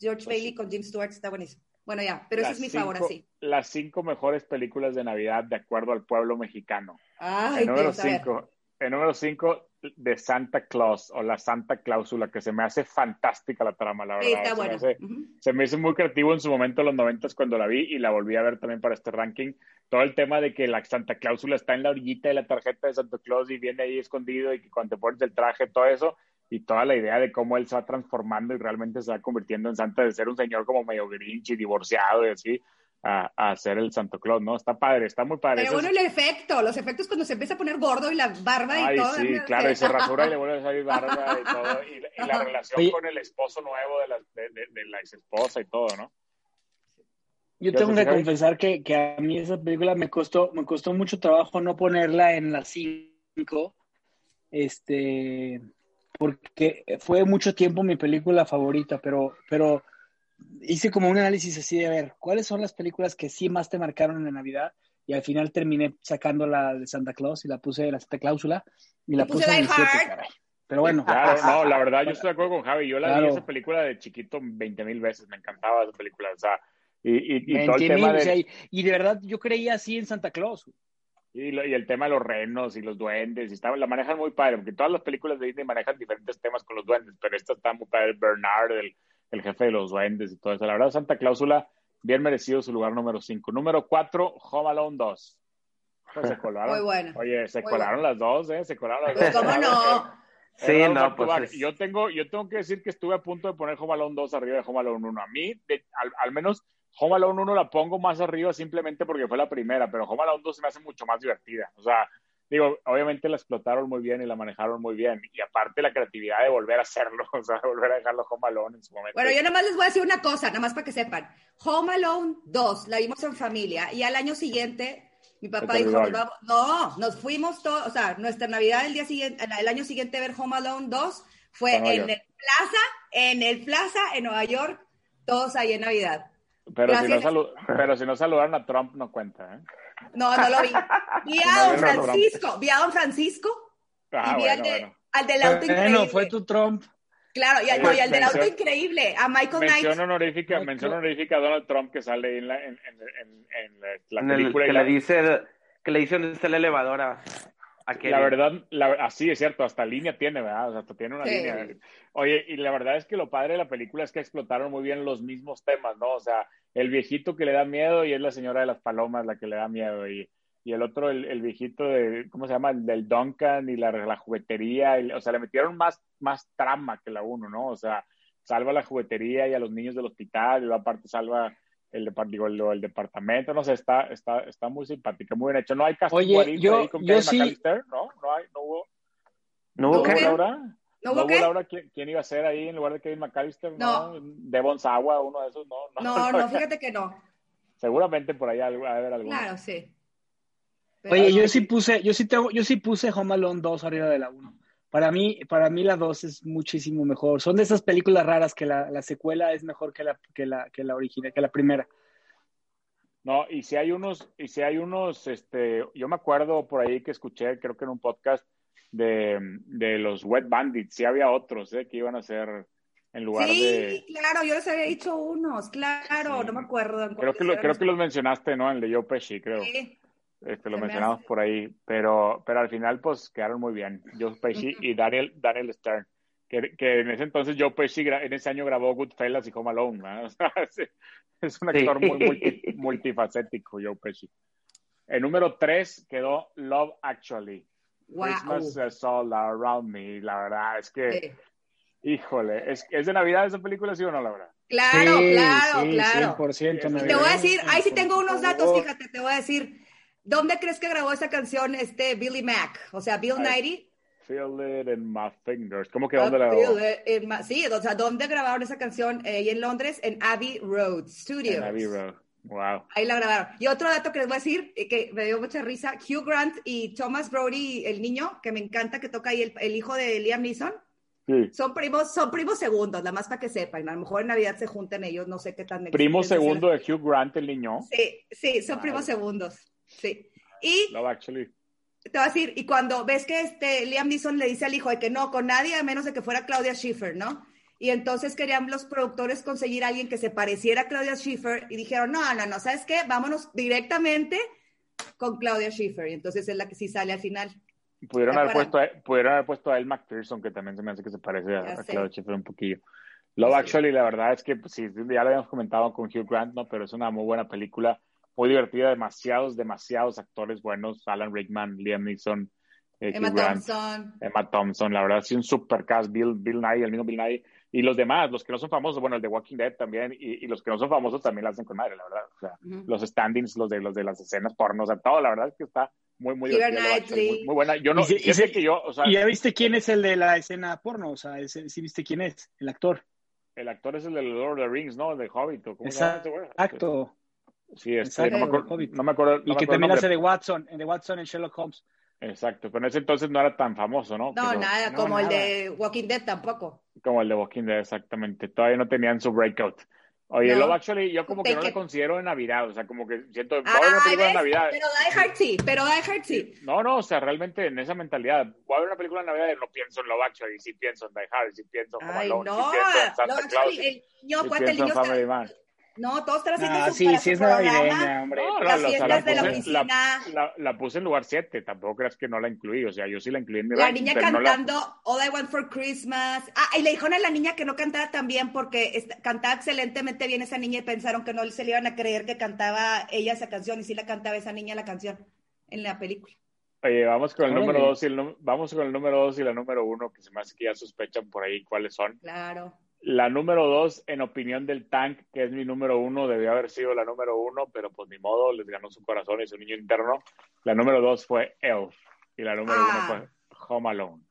George Pues Bailey con Jim Stewart está buenísimo. Bueno, ya, pero ese es mi cinco- favor así. Las cinco mejores películas de Navidad de acuerdo al pueblo mexicano. Ay, el número Dios, a ver. cinco, el número cinco de Santa Claus o la Santa Cláusula, que se me hace fantástica la trama, la verdad. Sí, está se, me hace, Ujú. se me hizo muy creativo en su momento en los noventas cuando la vi y la volví a ver también para este ranking. Todo el tema de que la Santa Cláusula está en la orillita de la tarjeta de Santa Claus y viene ahí escondido y que cuando te pones el traje, todo eso, y toda la idea de cómo él se va transformando y realmente se va convirtiendo en Santa, de ser un señor como medio grinch y divorciado y así, a, a ser el Santa Claus, ¿no? Está padre, está muy padre. Pero bueno, es- el efecto, los efectos cuando se empieza a poner gordo y la barba y Ay, todo. sí, ¿no? claro, y se (laughs) rasura y le vuelve a salir barba y (laughs) todo, y, y la relación Oye. con el esposo nuevo de la, de, de- de la ex esposa y todo, ¿no? Yo ¿Qué tengo que confesar que, que a mí esa película me costó, me costó mucho trabajo no ponerla en las cinco, este, porque fue mucho tiempo mi película favorita, pero, pero hice como un análisis así de a ver, ¿cuáles son las películas que sí más te marcaron en la Navidad? Y al final terminé sacando la de Santa Claus y la puse la Santa Cláusula y la puse puse en el caray. Pero bueno, Claro, no, la verdad, yo (laughs) estoy de acuerdo con Javi. Yo la vi esa película de chiquito 20 mil veces, me encantaba esa película, o sea, y, y, y todo el 20 tema mil, de, o sea, y, y de verdad yo creía así en Santa Claus. y, lo- y el tema de los renos y los duendes, y estaba, la manejan muy padre, porque todas las películas de Disney manejan diferentes temas con los duendes, pero esta está muy padre, Bernard, el, el jefe de los duendes y todo eso. La verdad, Santa Cláusula, bien merecido su lugar número 5. Número 4, Home Alone 2. Pues se colaron. (laughs) Muy buena. Oye, se Muy colaron las dos, ¿eh? Se colaron las Pues, dos. ¿Cómo no? (laughs) Sí, no, pues es- Yo tengo, yo tengo que decir que estuve a punto de poner Home Alone 2 arriba de Home Alone 1. A mí, de- al, al menos Home Alone 1 la pongo más arriba simplemente porque fue la primera, pero Home Alone 2 se me hace mucho más divertida. O sea, digo, obviamente la explotaron muy bien y la manejaron muy bien. Y aparte la creatividad de volver a hacerlo, (laughs) o sea, volver a dejarlo Home Alone en su momento. Bueno, yo nada más les voy a decir una cosa, nada más para que sepan. Home Alone 2, la vimos en familia y al año siguiente mi papá dijo, no, nos fuimos todos, o sea, nuestra Navidad el día siguiente, el año siguiente ver Home Alone 2 fue en el Plaza, en el Plaza en Nueva York, todos ahí en Navidad. pero, si no pero si no saludaron a Trump, no cuenta, ¿eh? No, no lo vi. Vi a (laughs) Don. Francisco, vi a Don Francisco Ah, y vi al, bueno, de- bueno. al del auto increíble. Bueno, fue tu Trump. Claro, y al, Pues no, y al del auto mención- increíble, a Michael Knight. Mención honorífica, No, mención honorífica a Donald Trump que sale en la, en, en, en- en la- la en el- película. y que la- le dice que le dice dónde está la elevadora. La verdad, la, así es cierto, hasta línea tiene, ¿verdad? O sea, hasta tiene una Sí. línea. Oye, y la verdad es que lo padre de la película es que explotaron muy bien los mismos temas, ¿no? O sea, el viejito que le da miedo y es la señora de las palomas la que le da miedo y, y el otro, el, el viejito de, ¿cómo se llama? El del Duncan y la, la juguetería, y- o sea, le metieron más, más trama que la uno, ¿no? O sea, salva la juguetería y a los niños del hospital y aparte salva el, digo, el, el departamento, no sé, está, está, está muy simpática, muy bien hecho. No hay casting Oye, yo- ahí con yo Kevin sí- McAllister, ¿no? No hay, no hubo. ¿No hubo ¿No hubo? Laura? ¿No ¿No hubo hubo qué? Laura? ¿Quién, quién iba a ser ahí en lugar de Kevin McAllister? No. Devon Sawa, uno de esos, no. (laughs) No, no, fíjate que no. Seguramente por ahí va a haber alguno. Claro, sí. Pero Oye, no. yo sí puse, yo sí tengo, yo sí puse Home Alone 2 arriba de la 1. Para mí, para mí la 2 es muchísimo mejor. Son de esas películas raras que la, la secuela es mejor que la, que la, que la original, que la primera. No, y si hay unos, y si hay unos, este, yo me acuerdo por ahí que escuché, creo que en un podcast de, de los Wet Bandits, sí había otros, ¿eh? Que iban a ser en lugar Sí, de... claro, yo les había dicho unos, claro, Sí. no me acuerdo. en Creo que, lo- creo los- que los mencionaste, ¿no? El de Joe Pesci, creo. Sí, Este, lo mencionamos hace. por ahí, pero, pero al final pues quedaron muy bien. Joe Pesci y Daniel, Daniel Stern, que, que en ese entonces Joe Pesci en ese año grabó Goodfellas y Home Alone, ¿verdad? (laughs) O sea, es, es un actor Sí. muy multi- (laughs) multifacético, Joe Pesci. El número 3 quedó Love Actually. wow. Christmas is all around me. La verdad es que, Sí. híjole, ¿es, ¿es de Navidad esa película, sí o no, la verdad? Claro, Sí, claro, sí, claro. 100% Y te voy a decir, ahí sí tengo unos datos, fíjate, te voy a decir, ¿dónde crees que grabó esa canción este Billy Mack? O sea, Bill Nighy. Feel it in my fingers. ¿Cómo que dónde la grabó? my- Sí, o sea, ¿dónde grabaron esa canción? Eh, ahí en Londres, en Abbey Road Studios. En Abbey Road. Wow. Ahí la grabaron. Y otro dato que les voy a decir, eh, que me dio mucha risa, Hugh Grant y Thomas Brody, el niño, que me encanta que toca ahí el, el hijo de Liam Neeson, Sí. son primos, son primos segundos, nada más para que sepan. A lo mejor en Navidad se juntan ellos, no sé qué tan Primo segundo de Hugh Grant, el niño. Sí, sí, son primos segundos. Sí. Y Love Actually. te voy a decir, y cuando ves que este Liam Neeson le dice al hijo de que no, con nadie a menos de que fuera Claudia Schiffer, ¿no? Y entonces querían los productores conseguir a alguien que se pareciera a Claudia Schiffer y dijeron, no, no, no, ¿sabes qué? Vámonos directamente con Claudia Schiffer. Y entonces es la que sí sale al final. Pudieron ¿Te haber, puesto a, pudieron haber puesto a Elle McPherson, que también se me hace que se parece a. Claudia Schiffer un poquillo. Love Actually, la verdad es que pues, sí, ya lo habíamos comentado con Hugh Grant, ¿no? Pero es una muy buena película, muy divertida, demasiados, demasiados actores buenos. Alan Rickman, Liam Neeson, eh, Emma Grant, Thompson. Emma Thompson, la verdad, sí, un super cast, Bill, Bill Nye, el mismo Bill Nye, y los demás, los que no son famosos, bueno, el de Walking Dead también, y, y los que no son famosos también la hacen con madre, la verdad. O sea, los standings, los de, los de las escenas porno, o sea, todo, la verdad es que está muy, muy Knightley. muy, muy buena. Yo no, se- que yo, o sea, ¿Y ya viste quién es el de la escena porno? O sea, ¿sí viste quién es? El actor. el actor es el de Lord of the Rings, ¿no? El de Hobbit, ¿o ¿cómo se llama ese güey? Exacto. Sí, este, no, me acuerdo, no me acuerdo. no Y me que también hace de Watson, en de Watson en Sherlock Holmes. Exacto, pero en ese entonces no era tan famoso, ¿no? No, Pero- nada, no, como el de Walking Dead tampoco. Como el de Walking Dead, exactamente. Todavía no tenían su breakout. Oye, No. Love Actually, yo como que no le considero de Navidad, o sea, como que siento, voy Ah, a ver una película. Navidad. Pero Die Hard sí, pero Die Hard sí. No, no, o sea, realmente en esa mentalidad, voy a ver una película de Navidad y no pienso en Love Actually, sí pienso en Die Hard, sí pienso en Home Ay, Alone, no. sí pienso en Santa Love Claus, Actually, el niño, sí el pienso en niño Family Man. No, todos están haciendo Ah, su, sí, para sí su es programa. navideña, hombre. No, no, Las fiestas la de la oficina. la- la puse en lugar 7, tampoco creas que no la incluí, o sea, yo sí la incluí en mi La ranking, niña no cantando All I Want for Christmas. Ah, y le dijeron a la niña que no cantara tan bien porque cantaba excelentemente bien esa niña y pensaron que no se le iban a creer que cantaba ella esa canción y sí la cantaba esa niña la canción en la película. Oye, vamos con el Órale. número 2 y el vamos con el número 2 y la número 1, que se me hace que ya sospechan por ahí cuáles son. Claro. La número 2, en opinión del Tank, que es mi número 1, debió haber sido la número 1, pero pues ni modo, les ganó su corazón y su niño interno. La número 2 fue Elf y la número 1 Ah. fue Home Alone.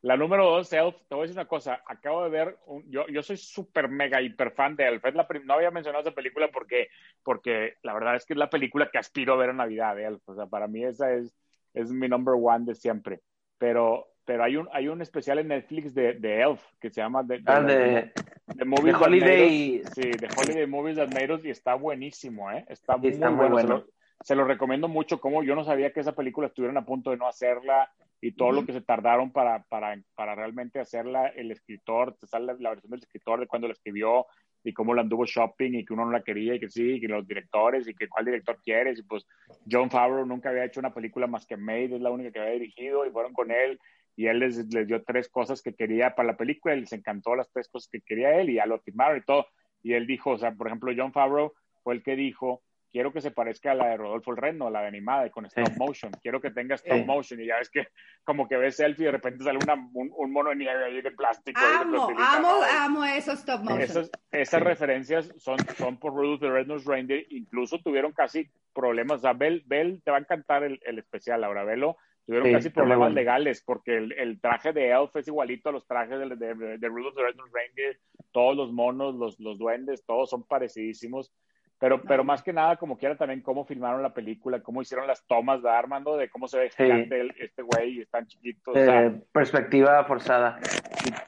La número 2, Elf, te voy a decir una cosa, acabo de ver, un- yo, yo soy súper mega hiper fan de Elf, es la no había mencionado esa película porque, porque la verdad es que es la película que aspiro a ver en Navidad, Elf, o sea, para mí esa es, es mi number one de siempre, pero, pero hay, un, hay un especial en Netflix de, de Elf que se llama de, Ah, de, The Movies de Holiday. Sí, de Holiday Movies That Made Us y está buenísimo, ¿eh? Está, muy, está muy bueno. bueno. Se, lo, se lo recomiendo mucho, como yo no sabía que esa película estuvieron a punto de no hacerla y todo lo que se tardaron para, para, para realmente hacerla el escritor, te sale la, la versión del escritor de cuando la escribió, y cómo la anduvo shopping y que uno no la quería y que sí, y que los directores y que cuál director quieres. Y pues John Favreau nunca había hecho una película más que Made, es la única que había dirigido y fueron con él y él les, les dio tres cosas que quería para la película y les encantó las tres cosas que quería él y ya lo firmaron y todo. Y él dijo, o sea, por ejemplo, John Favreau fue el que dijo, quiero que se parezca a la de Rodolfo el Reno, la de animada, con stop motion. Quiero que tenga stop motion. Y ya ves que como que ves selfie y de repente sale una, un, un, mono de nieve ahí de plástico. Amo, de amo, amo esos stop motion. Esas, referencias son, son por Rudolph the Red-Nosed Reindeer. Incluso tuvieron casi problemas. O sea, Bell, Bell te va a encantar el, el especial, ahora velo. Tuvieron sí, casi problemas bueno. legales porque el, el, traje de Elf es igualito a los trajes de, de, de, de Rudolph the Red-Nosed Reindeer. Todos los monos, los, los duendes, todos son parecidísimos. Pero, pero más que nada, como quiera, también cómo filmaron la película, cómo hicieron las tomas de Armando, de cómo se ve gigante sí. este güey y están chiquitos. Eh, o sea, perspectiva forzada.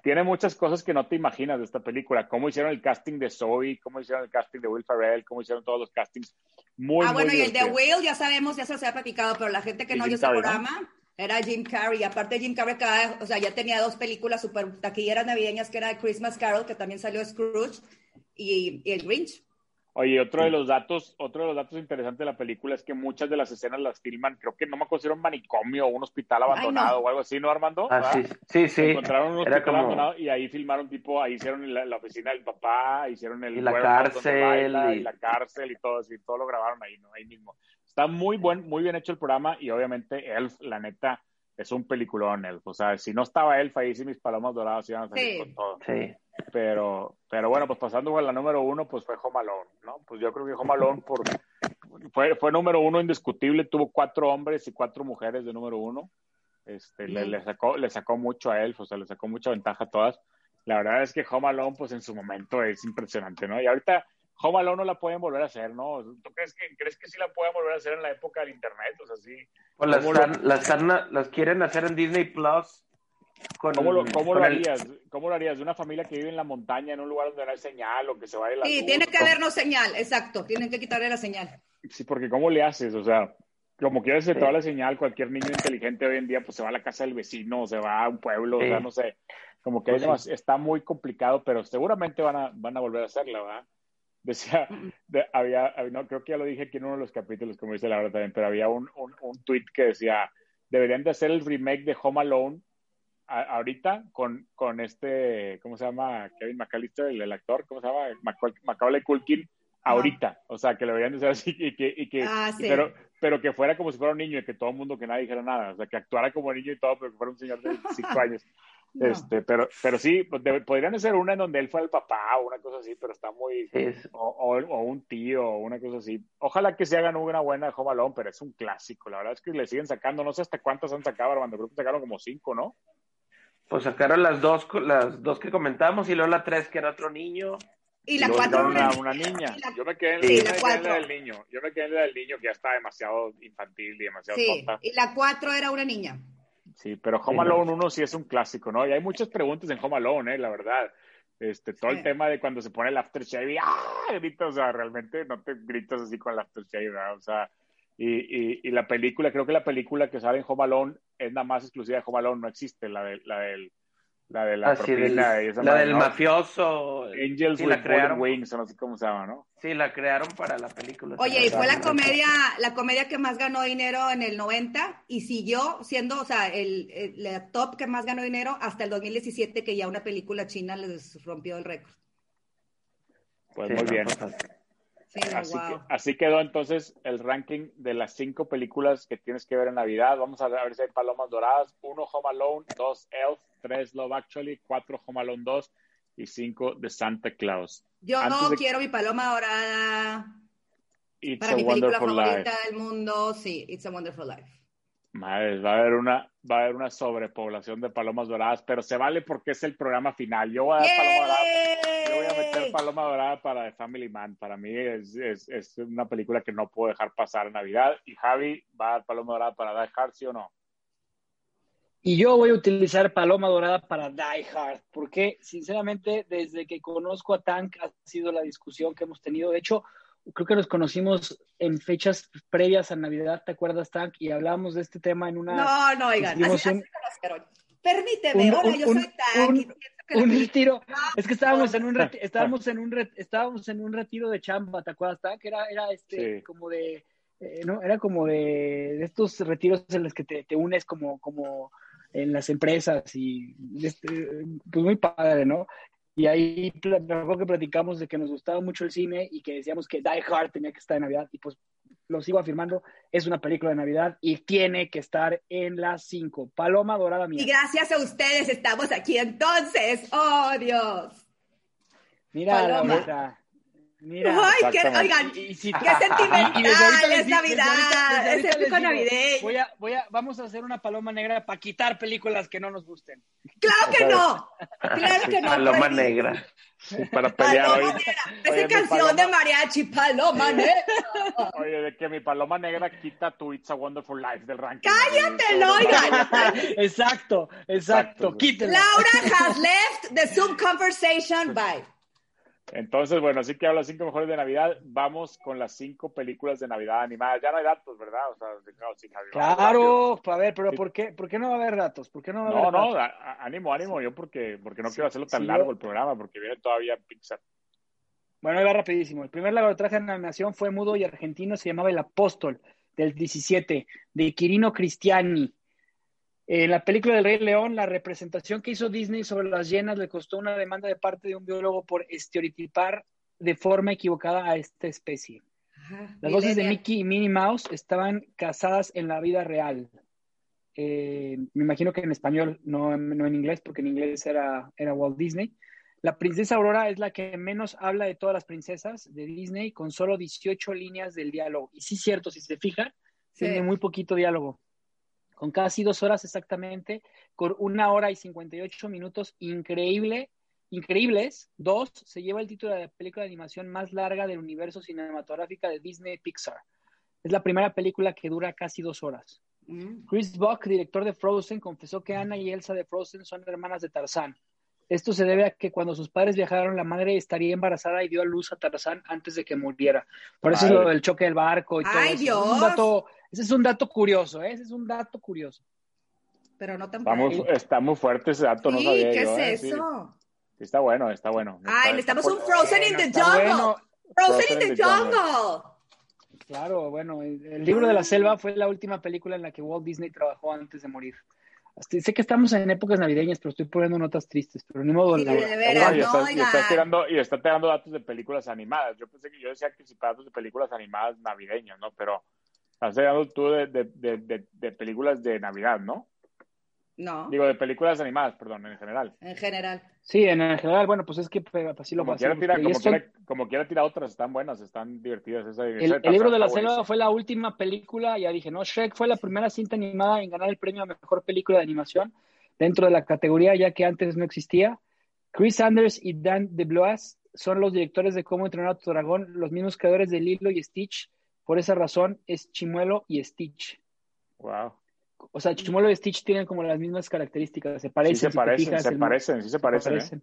Tiene muchas cosas que no te imaginas de esta película. Cómo hicieron el casting de Zoe, cómo hicieron el casting de Will Ferrell, cómo hicieron todos los castings. Muy, ah, bueno, muy y el de Will ya sabemos, ya se los había platicado, pero la gente que no oyó ese programa ¿no? era Jim Carrey. Aparte, Jim Carrey, cada, o sea, ya tenía dos películas super taquilleras navideñas, que era Christmas Carol, que también salió Scrooge, y, y el Grinch. Oye, otro de los datos, otro de los datos interesantes de la película es que muchas de las escenas las filman, creo que no me acuerdo si era un manicomio o un hospital abandonado Ay, no. o algo así, ¿no, Armando? Ah, sí, sí, sí. Encontraron un Era hospital como- abandonado y ahí filmaron tipo, ahí hicieron la, la oficina del papá, hicieron el Y la cárcel, baila, y... y- la cárcel y todo así, todo lo grabaron ahí, ¿no? Ahí mismo. Está muy buen, muy bien hecho el programa y obviamente Elf, la neta, es un peliculón Elf. O sea, si no estaba Elf ahí, sí mis palomas doradas iban a salir Sí. con todo. Sí. Pero, pero bueno, pues pasando a la número uno, pues fue Home Alone, ¿no? Pues yo creo que Home Alone por, fue, fue número uno indiscutible, tuvo cuatro hombres y cuatro mujeres de número uno. Este, le, le sacó, le sacó mucho a él, o sea, le sacó mucha ventaja a todas. La verdad es que Home Alone, pues en su momento es impresionante, ¿no? Y ahorita Home Alone no la pueden volver a hacer, ¿no? ¿Tú crees que, crees que sí la pueden volver a hacer en la época del internet? O sea, sí. Pues las, ¿Cómo lo- están- las, están- las quieren hacer en Disney Plus. Con, ¿Cómo lo, cómo con lo el- harías? ¿Cómo lo harías? ¿De una familia que vive en la montaña, en un lugar donde no hay señal o que se vaya la Sí, luz? tiene que ¿Cómo- habernos señal, exacto. Tienen que quitarle la señal. Sí, porque ¿cómo le haces? O sea, como quieres se Sí. toda la señal, cualquier niño inteligente hoy en día, pues se va a la casa del vecino, o se va a un pueblo, o sea, Sí. no sé. Como que Pues sí. está muy complicado, pero seguramente van a, van a volver a hacerla, ¿verdad? (laughs) Decía, de- había, no, creo que ya lo dije aquí en uno de los capítulos, como dice Laura también, pero había un, un, un tweet que decía, deberían de hacer el remake de Home Alone a- ahorita con, con este, ¿cómo se llama? Kevin McAllister, el, el actor, ¿cómo se llama? Macaul- Macaulay Culkin, ahorita. O sea, que lo deberían de hacer así y que, y que Ah, sí. pero, pero que fuera como si fuera un niño y que todo el mundo, que nadie dijera nada. O sea, que actuara como niño y todo, pero que fuera un señor de 25 (laughs) años. No. Este, pero, pero sí, pues, podrían hacer una en donde él fuera el papá o una cosa así, pero está muy, Sí, o, o- o un tío o una cosa así. Ojalá que se hagan una buena de Home Alone, pero es un clásico. La verdad es que le siguen sacando, no sé hasta cuántas han sacado, Armando, creo que sacaron como cinco, ¿no? Pues sacaron las dos, las dos que comentamos y luego la tres que era otro niño. Y la cuatro una, niña. la- Yo me quedé en, Sí, la me quedé en cuatro. la del niño. Yo me quedé en la del niño que ya está demasiado infantil y demasiado Sí, tonta. y la cuatro era una niña. Sí, pero Home Alone no. 1 sí es un clásico, ¿no? Y hay muchas preguntas en Home Alone, ¿eh? La verdad. Este, todo Sí. el tema de cuando se pone el aftershave y ¡ah! gritas, o sea, realmente no te gritas así con el aftershave, ¿verdad? O sea, y, y, y la película, creo que la película que sale en Home Alone es nada más exclusiva de Home Alone, no existe la de la del la de la Ah, sí, del- propina y esa la madre, del ¿no? mafioso. Angels Sí, with la crearon. Wings, o no sé cómo se llama, ¿no? Sí, la crearon para la película. Oye, y fue la Sí, comedia, la comedia que más ganó dinero en el 90 y siguió siendo, o sea, el, el- la top que más ganó dinero hasta el 2017 que ya una película china les rompió el récord. Pues Sí, muy no, bien. pues, Así, wow. que- así quedó entonces el ranking de las cinco películas que tienes que ver en Navidad. Vamos a ver si hay palomas doradas. Uno, Home Alone. Dos, Elf. Tres, Love Actually. Cuatro, Home Alone 2. Y cinco, The Santa Claus. Yo Antes no de- quiero mi paloma dorada It's para a mi película favorita Life. del mundo. Sí, It's a Wonderful Life. Madre, va a haber una, va a haber una sobrepoblación de palomas doradas, pero se vale porque es el programa final. Yo voy a dar paloma dorada. Yo voy a meter. Paloma Dorada para The Family Man. Para mí es, es, es una película que no puedo dejar pasar en Navidad. Y Javi va a dar Paloma Dorada para Die Hard, ¿sí o no? Y yo voy a utilizar Paloma Dorada para Die Hard, porque sinceramente desde que conozco a Tank ha sido la discusión que hemos tenido. De hecho, creo que nos conocimos en fechas previas a Navidad, ¿te acuerdas, Tank? Y hablábamos de este tema en una... No, no, oigan, así, así un- me conocieron. Permíteme, un- hola, un- yo soy Tank. un- retiro. Es que estábamos en un reti- estábamos en un re- estábamos en un retiro de chamba, ¿te acuerdas? Que era, era este Sí. como de eh, no, era como de, de estos retiros en los que te, te unes como, como en las empresas y este, pues muy padre, ¿no? Y ahí me acuerdo que platicamos de que nos gustaba mucho el cine y que decíamos que Die Hard tenía que estar en Navidad y pues lo sigo afirmando, es una película de Navidad y tiene que estar en las 5. Paloma Dorada mía. Y gracias a ustedes estamos aquí entonces. ¡Oh, Dios! Mira, Paloma. Laurita. Mira. Ay, qué, oigan, Y- y si- qué sentimental, es Navidad, es épico navideño. Voy a, voy a, vamos a hacer una paloma negra para quitar películas que no nos gusten. Claro que no, (laughs) claro que no. Paloma Freddy. negra. Para pelear Paloma hoy. Oye, esa mi canción paloma- de mariachi, Paloma negra. (laughs) Oye, de que mi paloma negra quita tu It's a Wonderful Life del ranking. Cállate, no, oigan. (laughs) Exacto, exacto. Exacto. Quítenla. Laura has left the Zoom conversation. Bye. Entonces, bueno, así que hablo las cinco mejores de Navidad. Vamos con las cinco películas de Navidad animadas. Ya no hay datos, ¿verdad? O sea, no, sí, Claro, a ver, pero Sí. ¿por qué, ¿por qué no va a haber datos? ¿Por qué no va a haber No, no, datos? a- ánimo, ánimo. Yo porque, porque no quiero hacerlo tan largo yo- el programa, porque viene todavía Pixar. Bueno, ahí va rapidísimo. El primer largometraje de animación fue mudo y argentino, se llamaba El Apóstol, del 17, de Quirino Cristiani. En la película del Rey León, la representación que hizo Disney sobre las hienas le costó una demanda de parte de un biólogo por estereotipar de forma equivocada a esta especie. Las voces de. Mickey y Minnie Mouse estaban casadas en la vida real. Eh, me imagino que en español, no, no en inglés, porque en inglés era, era Walt Disney. La princesa Aurora es la que menos habla de todas las princesas de Disney, con solo 18 líneas del diálogo. Y sí, cierto, si se fijan, Sí. tiene muy poquito diálogo. Con casi dos horas exactamente, con una hora y 58 minutos, increíble, increíbles. Dos, se lleva el título de la película de animación más larga del universo cinematográfico de Disney Pixar. Es la primera película que dura casi dos horas. Mm. Chris Buck, director de Frozen, confesó que Anna y Elsa de Frozen son hermanas de Tarzán. Esto se debe a que cuando sus padres viajaron, la madre estaría embarazada y dio a luz a Tarzán antes de que muriera. Por eso es lo del choque del barco y todo ¡Ay, eso. Dios! Es un dato, ese es un dato curioso, ¿eh? Ese es un dato curioso. Pero no tan Está muy, está muy fuerte ese dato, no Sí, sabía ¿qué yo, ¿eh? es Sí. eso? Sí, está bueno, está bueno. Ay, Está- necesitamos está un Frozen in the Jungle. bueno. Frozen in the Jungle. Claro, bueno, el, el libro de la selva fue la última película en la que Walt Disney trabajó antes de morir. Hasta- sé que estamos en épocas navideñas, pero estoy poniendo notas tristes, pero ni modo. Sí, Laura. de No, veras, y, no, estás tirando, y está tirando datos de películas animadas. Yo pensé que yo decía que si datos de películas animadas navideñas, ¿no? Pero estás tirando tú de, de, de, de, de películas de Navidad, ¿no? No, Digo, de películas animadas, perdón, en general. en general. Sí, en general, bueno, pues es que pues, así lo Como quiera, tira, pero y como, esto- quiera, como quiera tira otras, están buenas, están divertidas. Esa, El, esa el libro de la selva fue la última película, ya dije, ¿no? Shrek fue la primera cinta animada en ganar el premio a mejor película de animación dentro de la categoría, ya que antes no existía. Chris Sanders y Dan DeBlois son los directores de Cómo entrenar a tu dragón, los mismos creadores de Lilo y Stitch. Por esa razón es Chimuelo y Stitch. Wow. O sea, Chimuelo y Stitch tienen como las mismas características, se parecen. Sí se si parecen, fijas, se el- parecen, sí se parecen. ¿eh? parecen.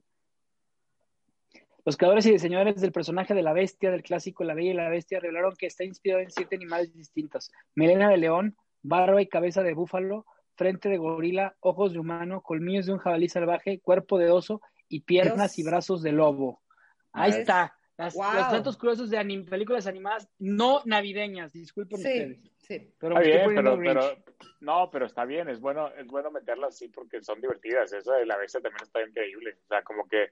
Los creadores y diseñadores del personaje de la bestia del clásico La Bella y la Bestia revelaron que está inspirado en siete animales distintos: melena de león, barba y cabeza de búfalo, frente de gorila, ojos de humano, colmillos de un jabalí salvaje, cuerpo de oso y piernas Dios. y brazos de lobo. Ahí está. Las, Wow. Los datos curiosos de anim- películas animadas no navideñas, disculpen Sí, ustedes. sí. Pero Está bien, pero, no, pero está bien, es bueno, es bueno meterlas así porque son divertidas. Eso de la bestia también está increíble. O sea, como que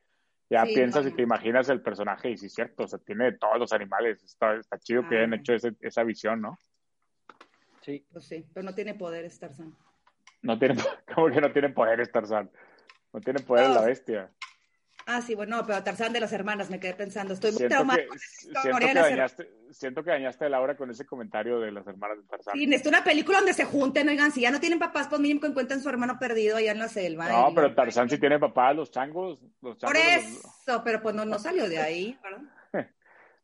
ya Sí, piensas no. y te imaginas el personaje y sí es cierto, o sea, tiene de todos los animales. Está, está chido que hayan hecho ese- esa visión, ¿no? Sí. Pues sí, pero no tiene poderes Tarzán. No tienen, (laughs) como que no tienen poderes Tarzán. No tienen poderes No. la bestia. Ah, sí, bueno, no, pero Tarzán de las hermanas, me quedé pensando. Estoy muy traumada siento, que dañaste, siento que dañaste a Laura con ese comentario de las hermanas de Tarzán. Sí, necesito una película donde se junten, oigan, si ya no tienen papás, pues mínimo que encuentren su hermano perdido allá en la selva. no, Y- pero Tarzán sí tiene papás, los changos. Los Por changos los- eso, pero pues no, no salió de ahí, ¿verdad?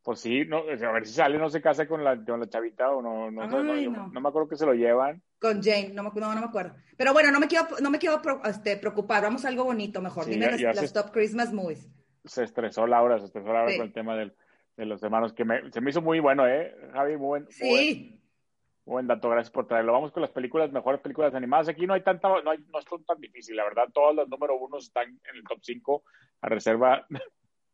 Pues sí, no, a ver si sale, no se casa con la, con la chavita o no, no, no, no, Ay, yo- no. no me acuerdo que se lo llevan. Con Jane, no me, no, no me acuerdo. Pero bueno, no me quiero, no me quiero este, preocupar, vamos a algo bonito mejor. Sí, Dime ya- las, ya las se- top Christmas movies. Se estresó Laura, se estresó Laura Sí. con el tema del, de los hermanos, que me, se me hizo muy bueno, ¿eh? Javi, muy buen, muy buen, Sí, Buen dato, gracias por traerlo. Vamos con las películas, mejores películas animadas. Aquí no hay tanta, no, hay, no es tan difícil, la verdad. Todos los número uno están en el top 5 a reserva,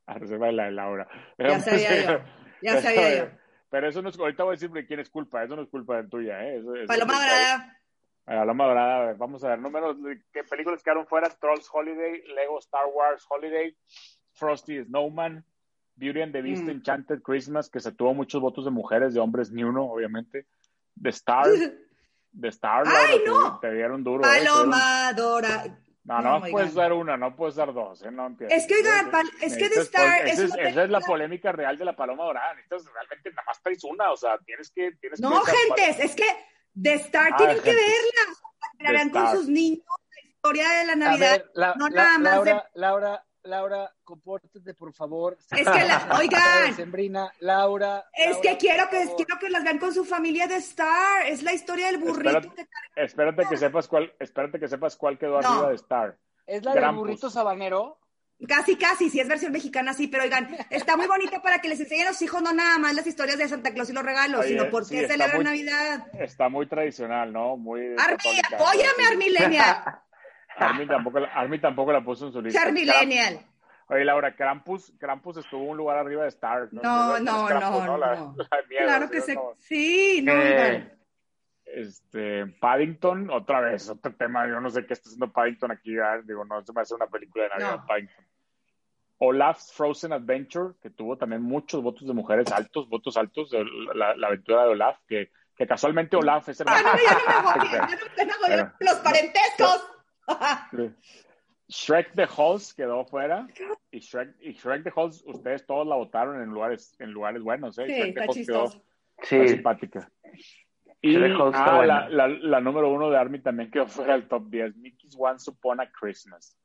a reserva de la de Laura. (laughs) Ya sabía yo, ya (laughs) sabía yo. Pero eso no es, ahorita voy a decir de quién es culpa, eso no es culpa de tuya, ¿eh? Eso, eso Paloma Dorada. Paloma Dorada, a ver, vamos a ver, números, ¿qué películas quedaron fuera? Trolls Holiday, Lego Star Wars Holiday, Frosty Snowman, Beauty and the Beast, Mm. Enchanted Christmas, que se tuvo muchos votos de mujeres, de hombres ni uno, obviamente. The Star, (laughs) The Star, ¡Ay, Laura, no! te, te dieron duro. ¿eh? Dieron- Paloma Dorada. No, No, no, puedes dar una, no puedes dar dos, ¿eh? No empieces. Es que, oigan, es que The Star pol- es esa es la polémica real de la Paloma Dorada. Necesitas realmente nada más traes una, o sea, tienes que... Tienes No, que gentes, es que The Star Ah, tienen que verla. La verán con sus niños, la historia de la Navidad. ver, la- no la- nada más Laura, de- Laura, Laura, compórtate, por favor. Es que la- (laughs) oigan. Sembrina, Laura. Es Laura, que quiero que quiero que las vean con su familia de Star. Es la historia del burrito. Espérate, espérate que sepas cuál, espérate que sepas cuál quedó No. arriba de Star. ¿Es la del Krampus. burrito sabanero? Casi, casi, si es versión mexicana, sí, pero oigan, está muy bonita para que les enseñen a los hijos no nada más las historias de Santa Claus y los regalos, Oye, sino por sí, qué está celebran muy- Navidad. Está muy tradicional, ¿no? Muy Army, católica. apóyame, Armilenia. (laughs) Army tampoco, Army tampoco la puso en su lista. Armilenial. Oye, Laura, Krampus, Krampus estuvo un lugar arriba de Star. No, no, no, no. (laughs) la mierda, Claro ¿sí que se... Sí, no, Eh. Este, Paddington, otra vez, otro tema, yo no sé qué está haciendo Paddington aquí, digo, no se me hace una película de Navidad. Paddington. Olaf's Frozen Adventure, que tuvo también muchos votos de mujeres altos, votos altos, de la, la aventura de Olaf, que, que casualmente Olaf es hermano. Ah, no, ya no me (laughs) voy, ya no me los parentescos. Shrek the Halls quedó fuera y Shrek, y Shrek the Halls, ustedes todos la votaron en lugares, en lugares buenos, ¿eh? Sí, Shrek the Halls quedó, chistoso. Sí. simpática. Y Shrek Halls está ah, buena. la, la, la número uno de Army también quedó (laughs) fuera del top 10, Mickey's Once Upon a Christmas.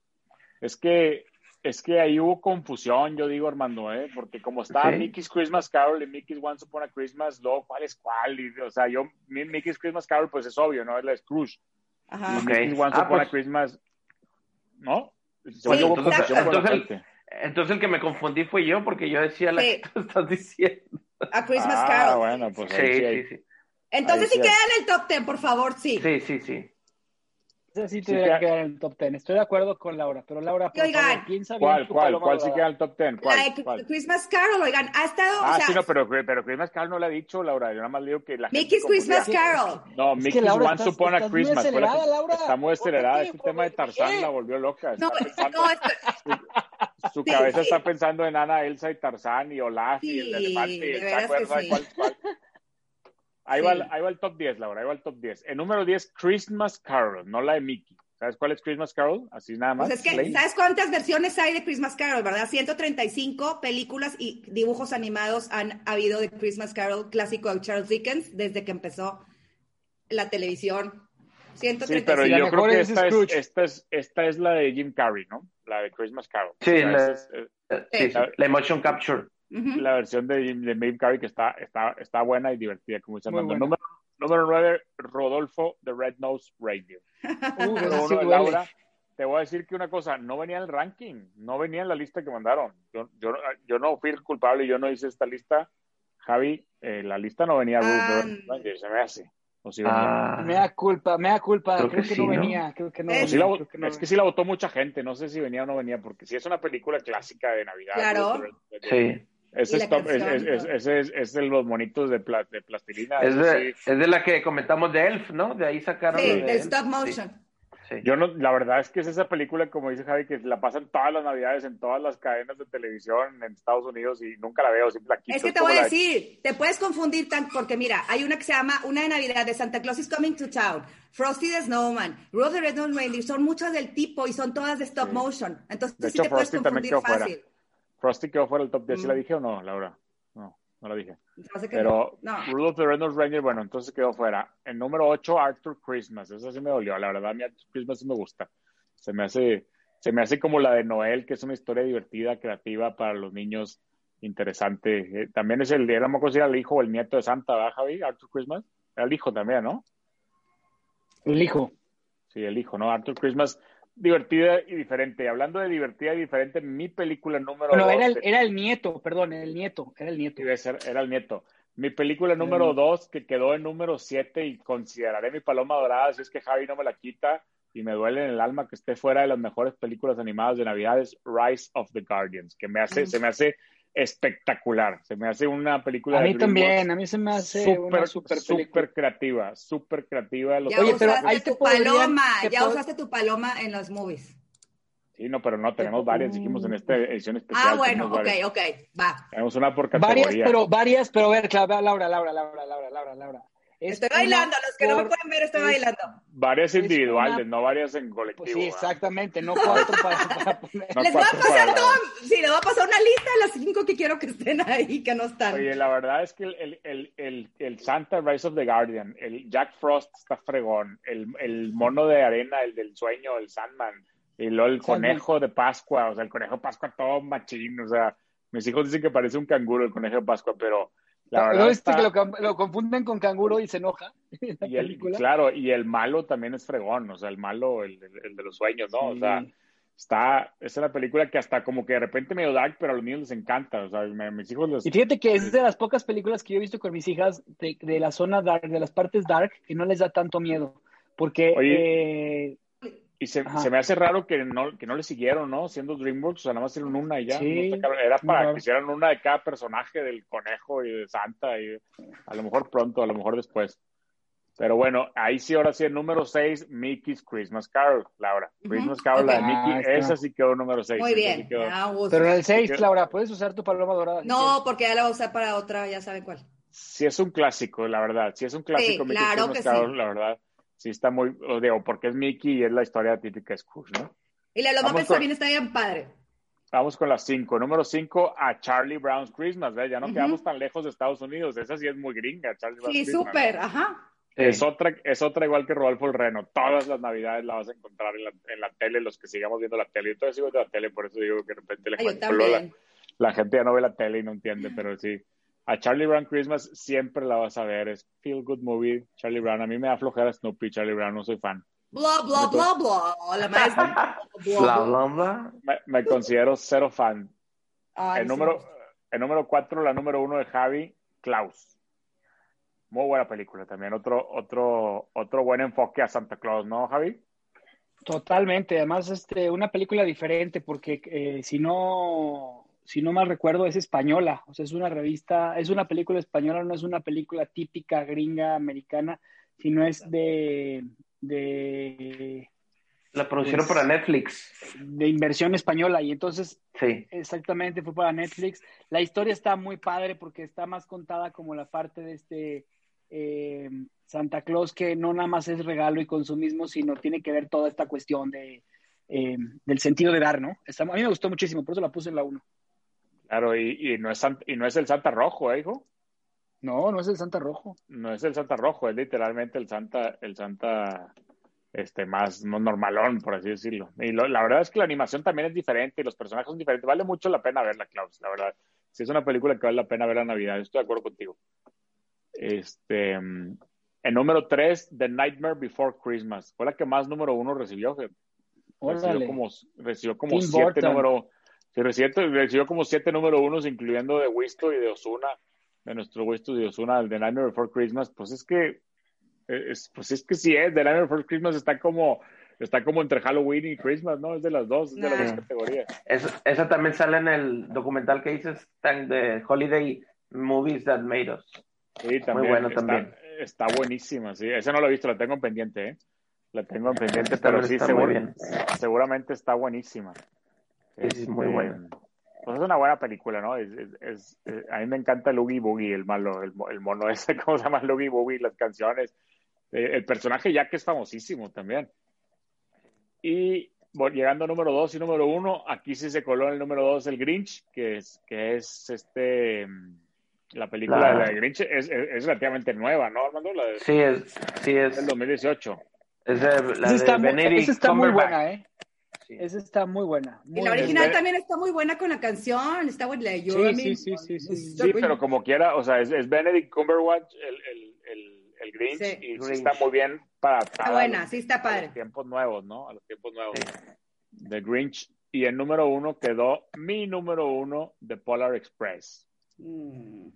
Es que, es que ahí hubo confusión, yo digo, Armando, ¿eh? Porque como estaba Sí. Mickey's Christmas Carol y Mickey's Once Upon a Christmas, luego, ¿cuál es cuál? Y, o sea, yo, mi- Mickey's Christmas Carol, pues es obvio, ¿no? Es la Scrooge. Ajá. Y Once Ah, Upon pues- a Christmas, ¿no? Hubo entonces, el, entonces el que me confundí fue yo porque yo decía la Sí. que tú estás diciendo. A Christmas Ah, Carol. bueno, pues Sí, sí sí, sí. Entonces, si sí queda en el top 10, por favor, sí. Sí, sí, sí. Esa sí Sí, tendría que- que quedar en el top 10. Estoy de acuerdo con Laura, pero Laura, por Oigan. favor, piensa bien ¿Cuál, cuál, cuál sí queda en el top 10? ¿Cuál, La de cuál? Christmas Carol, oigan, ha estado, Ah, o sea, sí, no, pero, pero Christmas Carol no le ha dicho, Laura. Yo nada más le digo que la gente Mickey's. Christmas Carol. No, Es que, Mickey's Laura, Once estás- Upon a estás muy Christmas. acelerada. Laura. Está muy acelerada. Este tema de ¿Por Tarzán qué? la volvió loca. Está No, pensando, no, esto- su sí, cabeza sí. está pensando en Ana, Elsa y Tarzán y Olaf y el Sí, elefante y de el saco, que ¿sabe sí. cuál- cuál? Ahí, va, Sí. el- ahí va el top 10, Laura. Ahí va el top 10. El número 10, Christmas Carol, no la de Mickey. ¿Sabes cuál es Christmas Carol? Así nada más. Pues es que, plain. ¿sabes cuántas versiones hay de Christmas Carol, verdad? 135 películas y dibujos animados han habido de Christmas Carol, clásico de Charles Dickens, desde que empezó la televisión. Sí, 135. pero la yo creo que es esta es, esta, es, esta es la de Jim Carrey, ¿no? La de Christmas Carol. Sí, O sea, la- esa es, eh, Sí, sí. La emotion capture. La versión de Jim, de Jim Carrey que está, está, está buena y divertida, como dice Muy Armando. buena. Número, número 9, Rodolfo the Red Nose. (laughs) Uh, Número sí. Laura, te voy a decir que una cosa, no venía en el ranking, no venía en la lista que mandaron. Yo, yo, yo no fui el culpable, yo no hice esta lista. Javi, eh, la lista no venía Ah. Se me hace. O sí venía. Ah, Me da culpa, me da culpa. Creo Creo, que que, sí, no ¿no? venía, creo que no. Eh, O sí venía, la- creo que no es que sí la votó mucha gente, no sé si venía o no venía, porque si es una película clásica de Navidad. Claro. Sí. Ese es, top- es, es, es, todo. ese es- es de los monitos de, pla- de plastilina. Es de, sí. es de la que comentamos de Elf, ¿no? De ahí sacaron. Sí, de del Elf. stop Sí, motion. sí. Yo no, la verdad es que es esa película, como dice Javi, que la pasan todas las navidades en todas las cadenas de televisión en Estados Unidos y nunca la veo, siempre la quito. Es que te voy a decir, te puedes confundir tan, porque mira, hay una que se llama Una de Navidad de Santa Claus is Coming to Town, Frosty the Snowman, Rudolph the Red-Nosed Reindeer, son muchas del tipo y son todas de stop Sí. motion. Entonces De sí hecho, te puedes Frosty también confundir quedó fuera. Frosty quedó fuera del top 10, ¿sí la Mm. dije o no, Laura? No, no la dije. Pero no. No. Rudolph the Red-Nosed Reindeer, bueno, entonces quedó fuera. En número 8, Arthur Christmas. Esa sí me dolió, la verdad, a mí Arthur Christmas sí me gusta. Se me hace, se me hace como la de Noel, que es una historia divertida, creativa para los niños, interesante. Eh, también es el, era, no me acuerdo si era el hijo o el nieto de Santa, ¿verdad, Javi? Arthur Christmas. Era el hijo también, ¿no? El hijo. Sí, el hijo, ¿no? Arthur Christmas, divertida y diferente. Hablando de divertida y diferente, mi película número Bueno, dos era el, era el nieto, perdón, el nieto, era el nieto. debe ser- era el nieto. Mi película número dos, que quedó en número siete y consideraré mi paloma dorada, si es que Javi no me la quita y me duele en el alma que esté fuera de las mejores películas animadas de Navidad, es Rise of the Guardians, que me hace, Mm. se me hace espectacular. Se me hace una película A mí también, a mí se me hace súper, una super película. súper creativa, súper creativa. Los Ya Oye, pero ahí tu paloma, ya usaste tu paloma en los movies. Sí, no, pero no, tenemos varias, dijimos en esta edición especial. Ah, bueno, ok, varias. ok, va. Tenemos una por Varias, categoría. pero varias, pero a ver, Laura, Laura, Laura, Laura, Laura, Laura. Es Estoy una bailando, los que no me pueden ver, estoy es- bailando. Varias es individuales, una- no varias en Pues colectivo. sí, ¿verdad? exactamente, no cuatro para, (laughs) para poner. No les voy a cuatro pasar todo, sí, les voy a pasar una lista de las cinco que quiero que estén ahí, que no están. Oye, la verdad es que el, el, el, el, el Santa Rise of the Guardian, el Jack Frost está fregón, el, el mono de arena, el del sueño, el Sandman, y luego el Sandman. conejo de Pascua, o sea, el conejo de Pascua todo machín, o sea, mis hijos dicen que parece un canguro el conejo de Pascua, pero la ¿No viste está- que lo, confunden con canguro y se enoja? (laughs) en la y el, película? claro, y el malo también es fregón, o sea, el malo, el, el- de los sueños, ¿no? O sea, está, es una película que hasta como que de repente medio dark, pero a los niños les encanta, o sea, me- a mis hijos les... Y fíjate que es de las pocas películas que yo he visto con mis hijas de, de la zona dark, de las partes dark, que no les da tanto miedo. Porque eh, Y se, se me hace raro que no, que no le siguieron, ¿no? Siendo DreamWorks, o sea, nada más hicieron una y ya. Sí, No está cabrón. Era para raro. que hicieran una de cada personaje del conejo y de Santa, y a lo mejor pronto, a lo mejor después. Pero bueno, ahí sí, ahora sí, el número 6, Mickey's Christmas Carol, Laura. Ujú, Christmas Carol, la de. Mickey, Ah, esa sí quedó número 6. Muy bien, me da gusto. pero en el 6, Sí. Laura, puedes usar tu paloma dorada. No, porque ya la voy a usar para otra, ya saben cuál. Sí es un clásico, la verdad. Sí es un clásico Sí, Mickey's claro Christmas que sí. Carol, la verdad. Sí está muy, o digo, porque es Mickey y es la historia típica de Scrooge, ¿no? Y la con- también está bien padre. Vamos con las cinco. Número cinco, a Charlie Brown's Christmas. ¿ves? Ya no Ujú. quedamos tan lejos de Estados Unidos. Esa sí es muy gringa, Charlie Brown's Sí, Christmas. súper, ajá. Es otra, es otra igual que Rodolfo el Reno. Todas las navidades la vas a encontrar en la, en la tele, los que sigamos viendo la tele. Yo todavía sigo viendo la tele, por eso digo que de repente le Ay, yo manipulo la, la gente ya no ve la tele y no entiende, pero sí. A Charlie Brown Christmas siempre la vas a ver. Es feel good movie. Charlie Brown. A mí me da flojera Snoopy. Charlie Brown, no soy fan. Bla, bla, bla, bla. La maestra. (laughs) Bla, bla, bla. Me, me considero cero fan. Ay, el, sí. número, el número cuatro, la número uno de Javi, Klaus. Muy buena película también. Otro, otro, otro buen enfoque a Santa Claus, ¿no, Javi? Totalmente, además este, una película diferente porque eh, si no si no mal recuerdo es española, o sea, es una revista, es una película española, no es una película típica gringa americana, sino es de de, La producieron Pues- para Netflix. de inversión española y entonces Sí. exactamente fue para Netflix. La historia está muy padre porque está más contada como la parte de este eh, Santa Claus que no nada más es regalo y consumismo, sino tiene que ver toda esta cuestión de eh, del sentido de dar, ¿no? Está- a mí me gustó muchísimo, por eso la puse en la 1. Claro, y, y no es y no es el Santa Rojo, ¿eh, hijo? No, no es el Santa Rojo. No es el Santa Rojo, es literalmente el Santa, el Santa este, más no- normalón, por así decirlo. Y lo- la verdad es que la animación también es diferente y los personajes son diferentes. Vale mucho la pena verla, Klaus, la verdad. Si es una película que vale la pena ver a Navidad, yo estoy de acuerdo contigo. Este, en número 3, The Nightmare Before Christmas. Fue la que más número uno recibió. Recibió como, recibió como siete número, sí, recibió, recibió como siete número unos, incluyendo de Wisto y de Osuna, de nuestro Wisto y de Osuna, el de Nightmare Before Christmas. Pues es que, es, pues es que sí es, The Nightmare Before Christmas está como, está como entre Halloween y Christmas, ¿no? Es de las dos, es de las dos categorías. Es- esa también sale en el documental que dices de Holiday Movies That Made Us. Sí, también. bueno está, también. Está buenísima, sí. Esa no la he visto, la tengo en pendiente, ¿eh? La tengo en pendiente, pero sí, seguro- muy seguramente está buenísima. Sí, sí, muy Este, buena. Pues es una buena película, ¿no? Es, es- es- eh, a mí me encanta el Oogie Boogie, el malo, el, el mono ese, (laughs) ¿cómo se llama? El Oogie Boogie, las canciones. Eh, el personaje ya que es famosísimo también. Y bueno, llegando a número dos y número uno, aquí sí se coló en el número dos el Grinch, que es, que es este mm, la película La- de la de Grinch es, es- es relativamente nueva, ¿no, Armando? La de, Sí, es, sí es, del 2018. es de la Esa está, muy, Benedict esa está muy buena, ¿eh? Sí. Esa está muy buena. Y la original también está muy buena con la canción. Está buena. Yo, Sí, sí, sí, sí, sí. Sí, pero como quiera, o sea, es, es Benedict Cumberbatch el, el, el, el Grinch Sí. y Grinch. está muy bien para Está buena, sí está a padre. los tiempos nuevos, ¿no? A los tiempos nuevos. Sí. The Grinch. Y el número uno quedó mi número uno de Polar Express. Mm.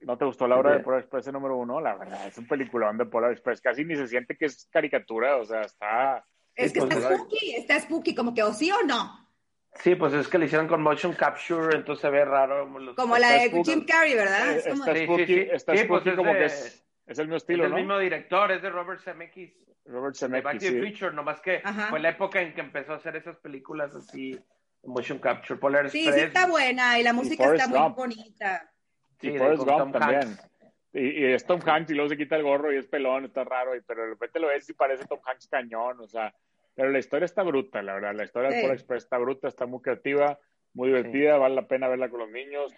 ¿No te gustó la obra de. Polar Express número uno? La verdad, es un peliculón de Polar Express. Casi ni se siente que es caricatura, o sea, está... Es que pues, está spooky, está spooky, como que o sí o no. Sí, pues es que le hicieron con motion capture, entonces se ve raro. los- Como la de spooky. Jim Carrey, ¿verdad? Eh, Es como- Está Sí, sí, spooky, sí. está Sí, pues spooky es como de- que es, es el mismo Es estilo, del ¿no? mismo director, es de Robert Zemeckis. Robert de Back Zemeckis, to the sí. Future, nomás que Ajá. fue la época en que empezó a hacer esas películas así, motion capture, Polar Sí, Express. sí está buena y la música está muy bonita. Sí, y de- Forrest Gump también. Hanks. Y, y es Tom Hanks y luego se quita el gorro y es pelón, está raro, y, pero de repente lo ves y parece Tom Hanks cañón, o sea, pero la historia está bruta, la verdad, la historia de Sí. Polar Express está bruta, está muy creativa, muy divertida, vale la pena verla con los niños.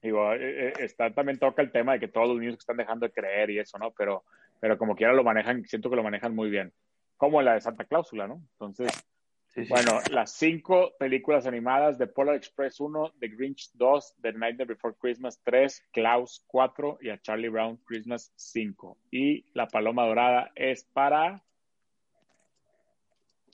Digo, eh, eh, está, también toca el tema de que todos los niños que están dejando de creer y eso, ¿no? Pero, pero como quiera lo manejan, siento que lo manejan muy bien. Como la de Santa Cláusula, ¿no? Entonces, Sí, sí. bueno, las cinco películas animadas de Polar Express 1, The Grinch 2, The Nightmare Before Christmas 3, Klaus 4 y a Charlie Brown Christmas 5. Y la paloma dorada es para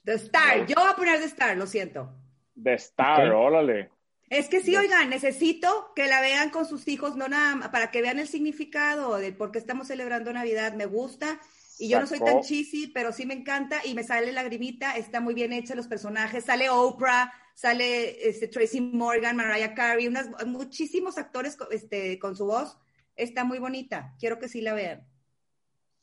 The Star, yo voy a poner The Star, lo siento. The Star, órale. Es que sí, oigan, necesito que la vean con sus hijos, no nada más, para que vean el significado de por qué estamos celebrando Navidad. Me gusta. Y yo no soy tan cheesy, pero sí me encanta y me sale lagrimita, está muy bien hecha los personajes, sale Oprah, sale este, Tracy Morgan, Mariah Carey, unas, muchísimos actores co- este, con su voz, está muy bonita, quiero que sí la vean.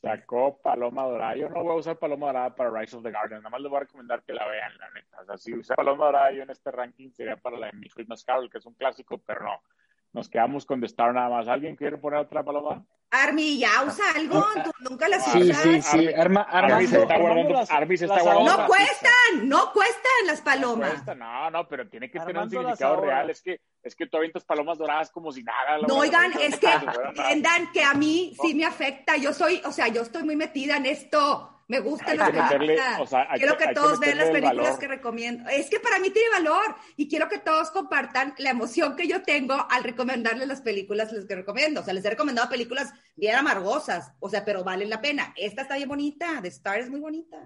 Sacó Paloma Dorada. Yo no voy a usar Paloma Dorada para Rise of the Garden. Nada más les voy a recomendar que la vean, la neta. O sea, si usé Paloma Dorada yo en este ranking sería para la de Mi Christmas Carol, que es un clásico, pero no. Nos quedamos con The Star nada más. ¿Alguien quiere poner otra paloma? Army, ya usa algo, tú nunca las Sí, usas. sí, sí. Armi- Arma, Armi armando, se está armando guardando, las- Armi se está guardando. No cuestan, no cuestan las No palomas. cuesta, no, no, pero tiene que tener un Armando significado real. Es que, es que tú avientas palomas doradas como si nada. No, oigan, es que entiendan que a mí sí me afecta. Yo soy, o sea, yo estoy muy metida en esto. Me gustan las películas. o sea, hay quiero que- que, hay que todos vean las películas valor. que recomiendo. Es que para mí tiene valor y quiero que todos compartan la emoción que yo tengo al recomendarles las películas les que recomiendo. O sea, les he recomendado películas bien amargosas, o sea, pero valen la pena. Esta está bien bonita, The Star es muy bonita.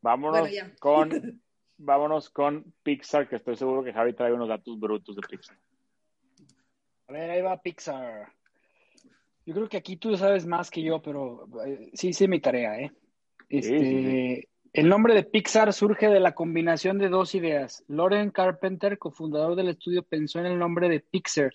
Vámonos Bueno, con, (laughs) vámonos con Pixar, que estoy seguro que Javi trae unos datos brutos de Pixar. A ver, ahí va Pixar. Yo creo que aquí tú sabes más que yo, pero eh, sí hice mi tarea, ¿eh? Este, El nombre de Pixar surge de la combinación de dos ideas. Lauren Carpenter, cofundador del estudio, pensó en el nombre de Pixar,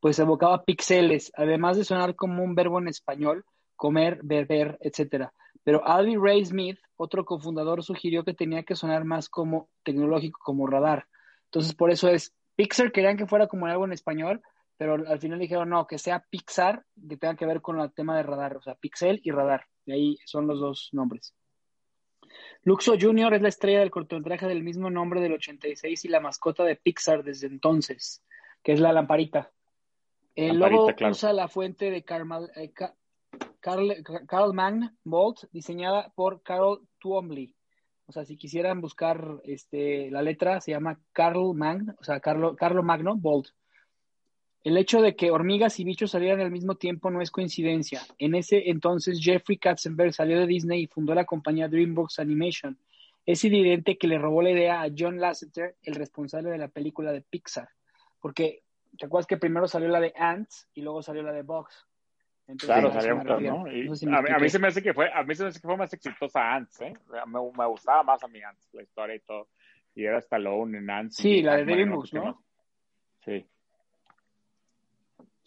pues evocaba pixeles, además de sonar como un verbo en español, comer, beber, etcétera. Pero Alvy Ray Smith, otro cofundador, sugirió que tenía que sonar más como tecnológico, como radar. Entonces, por eso es Pixar, querían que fuera como algo en español, pero al final dijeron no, que sea Pixar, que tenga que ver con el tema de radar, o sea, Pixel y radar. De ahí son los dos nombres. Luxo Jr. es la estrella del cortometraje del mismo nombre del 86 y la mascota de Pixar desde entonces, que es la lamparita. El Lamparita, logo claro. usa la fuente de Carl, eh, Ca- Carl, Carl Magn Bolt, diseñada por Carol Twombly. O sea, si quisieran buscar este, la letra, se llama Carl Magn, o sea, Carlo, Carlo Magno Bolt. El hecho de que hormigas y bichos salieran al mismo tiempo no es coincidencia. En ese entonces, Jeffrey Katzenberg salió de Disney y fundó la compañía DreamWorks Animation. Es evidente que le robó la idea a John Lasseter, el responsable de la película de Pixar. Porque, ¿te acuerdas que primero salió la de Ants y luego salió la de Box? Entonces, Claro, salieron. ¿no? Y No sé si me a, mí, a mí expliqué. se me hace que fue, a mí se me hace que fue más exitosa Ants, ¿eh? Me, me gustaba más a mí Ants, la historia y todo. Y era Stallone en Ants. Sí, y la de DreamWorks, ¿no? Sí.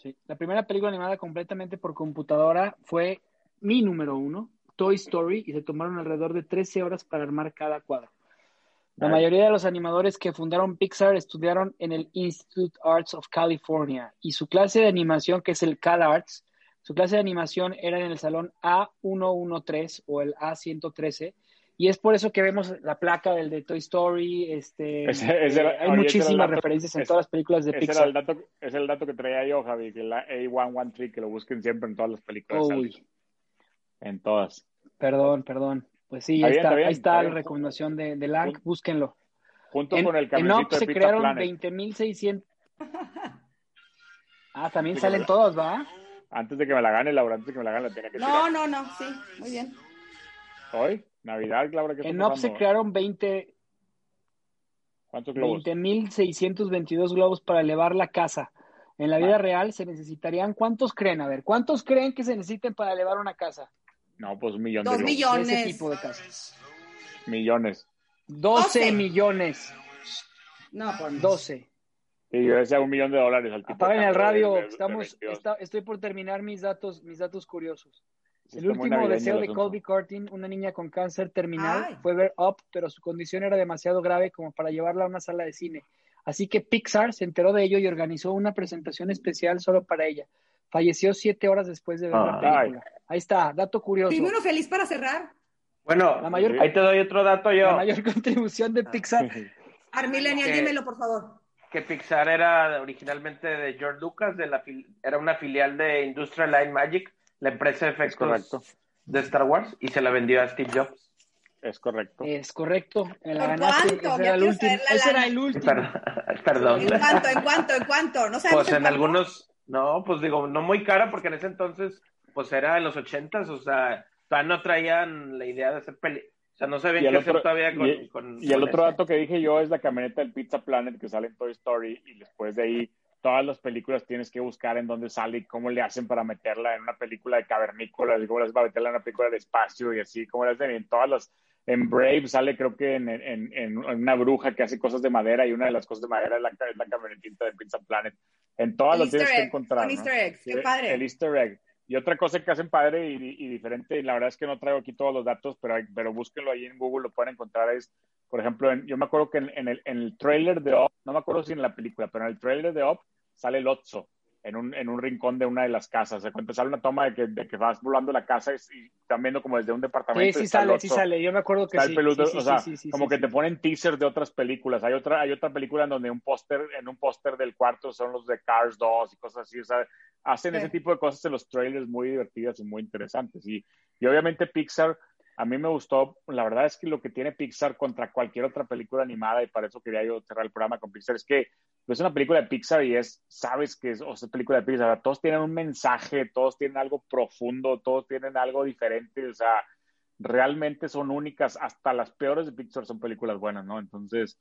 Sí. La primera película animada completamente por computadora fue mi número uno, Toy Story, y se tomaron alrededor de 13 horas para armar cada cuadro. La Ay. mayoría de los animadores que fundaron Pixar estudiaron en el Institute Arts of California y su clase de animación, que es el CalArts, su clase de animación era en el salón A113 o el A113 y es por eso que vemos la placa del de Toy Story, este, (laughs) Ese- ese era- eh, hay muchísimas dato- referencias en todas las películas de Ese Pixar. era, el dato, ese era el dato que traía yo, Javi, que la A113, que lo busquen siempre en todas las películas. Uy. En todas. Perdón, perdón. Pues sí, ahí está, está bien, ahí está está la bien. recomendación de, de búsquenlo. Junto En, con el en camioncito Up de se Pizza crearon Planet. 20.600. (laughs) Ah, también Sí, salen ¿verdad? todos, ¿va? Antes de que me la gane, Laura, antes de que me la gane, la tenía que No, tirar. no, no, sí, muy bien. Hoy, Navidad, Laura, ¿qué está En Up se crearon 20 ¿Cuántos globos? 20.622 globos para elevar la casa. En la vida real se necesitarían, ¿cuántos creen? A ver, ¿cuántos creen que se necesiten para elevar una casa? No, pues un millón Dos de millones. Ese tipo de casas. Millones. 12 Doce. millones. No, pues no. 12. Sí, yo decía un millón de dólares al tipo. Apaguen de el de- radio. de- de Estamos, 22. está- estoy por terminar mis datos, mis datos curiosos. Sí, El último deseo de. Colby Curtin, una niña con cáncer terminal, Ay. fue ver Up, pero su condición era demasiado grave como para llevarla a una sala de cine. Así que Pixar se enteró de ello y organizó una presentación especial solo para ella. Falleció siete horas después de ver la Ay. película. Ahí está, dato curioso. Uno feliz para cerrar. Bueno, La mayor- ahí te doy otro dato yo. La mayor contribución de Pixar. (laughs) Armilenial, dímelo, por favor. que Pixar era originalmente de George Lucas, de la era una filial de Industrial Light Magic, la empresa de efectos correcto. de Star Wars, y se la vendió a Steve Jobs. Es correcto. Es correcto, me la ¿Por ganaste. cuánto? Ese era el último. la Ese era lana. el último. (laughs) Perdón. ¿En cuánto? ¿En cuánto? ¿En cuánto? No sabemos Pues en cuánto. algunos, no, pues digo, no muy cara, porque en ese entonces, pues era en los ochentas, o sea, todavía no traían la idea de hacer peli, o sea, no hacer otro- todavía con, y- con- Y el con otro dato que dije yo es la camioneta del Pizza Planet que sale en Toy Story y después de ahí todas las películas tienes que buscar en dónde sale y cómo le hacen para meterla en una película de cavernícolas y cómo le hacen para meterla en una película de espacio y así, cómo le hacen y en todas las... En Brave sale creo que en, en, en una bruja que hace cosas de madera y una de las cosas de madera es la, es la camionetita de Pizza Planet. En todas El las tienes que egg, encontrar. con ¿no? easter eggs, qué padre. El easter egg. Y otra cosa que hacen padre y, diferente, y la verdad es que no traigo aquí todos los datos, pero, pero búsquenlo ahí en Google, lo pueden encontrar. Es, por ejemplo, en- yo me acuerdo que en, en el, en el trailer de Up, no me acuerdo si en la película, pero en el trailer de Up sale Lotso en un, en un rincón de una de las casas. Se cuenta, sale una toma de que, de que vas volando la casa y, y están viendo como desde un Sí, departamento. sí está sale, sí sale. Yo me acuerdo que sí. peludo, sí, sí, o sea, sí, sí, como sí, que sí. te ponen teasers de otras películas. Hay otra, hay otra película en donde un póster, en un póster del cuarto son los de Cars 2 y cosas así. O sea, hacen Sí. ese tipo de cosas en los trailers muy divertidas y muy interesantes. Y, y obviamente Pixar, a mí me gustó, la verdad es que lo que tiene Pixar contra cualquier otra película animada, y para eso quería yo cerrar el programa con Pixar, es que es una película de Pixar y es, sabes que es, película de Pixar, todos tienen un mensaje, todos tienen algo profundo, todos tienen algo diferente, o sea, realmente son únicas, hasta las peores de Pixar son películas buenas, ¿no? Entonces,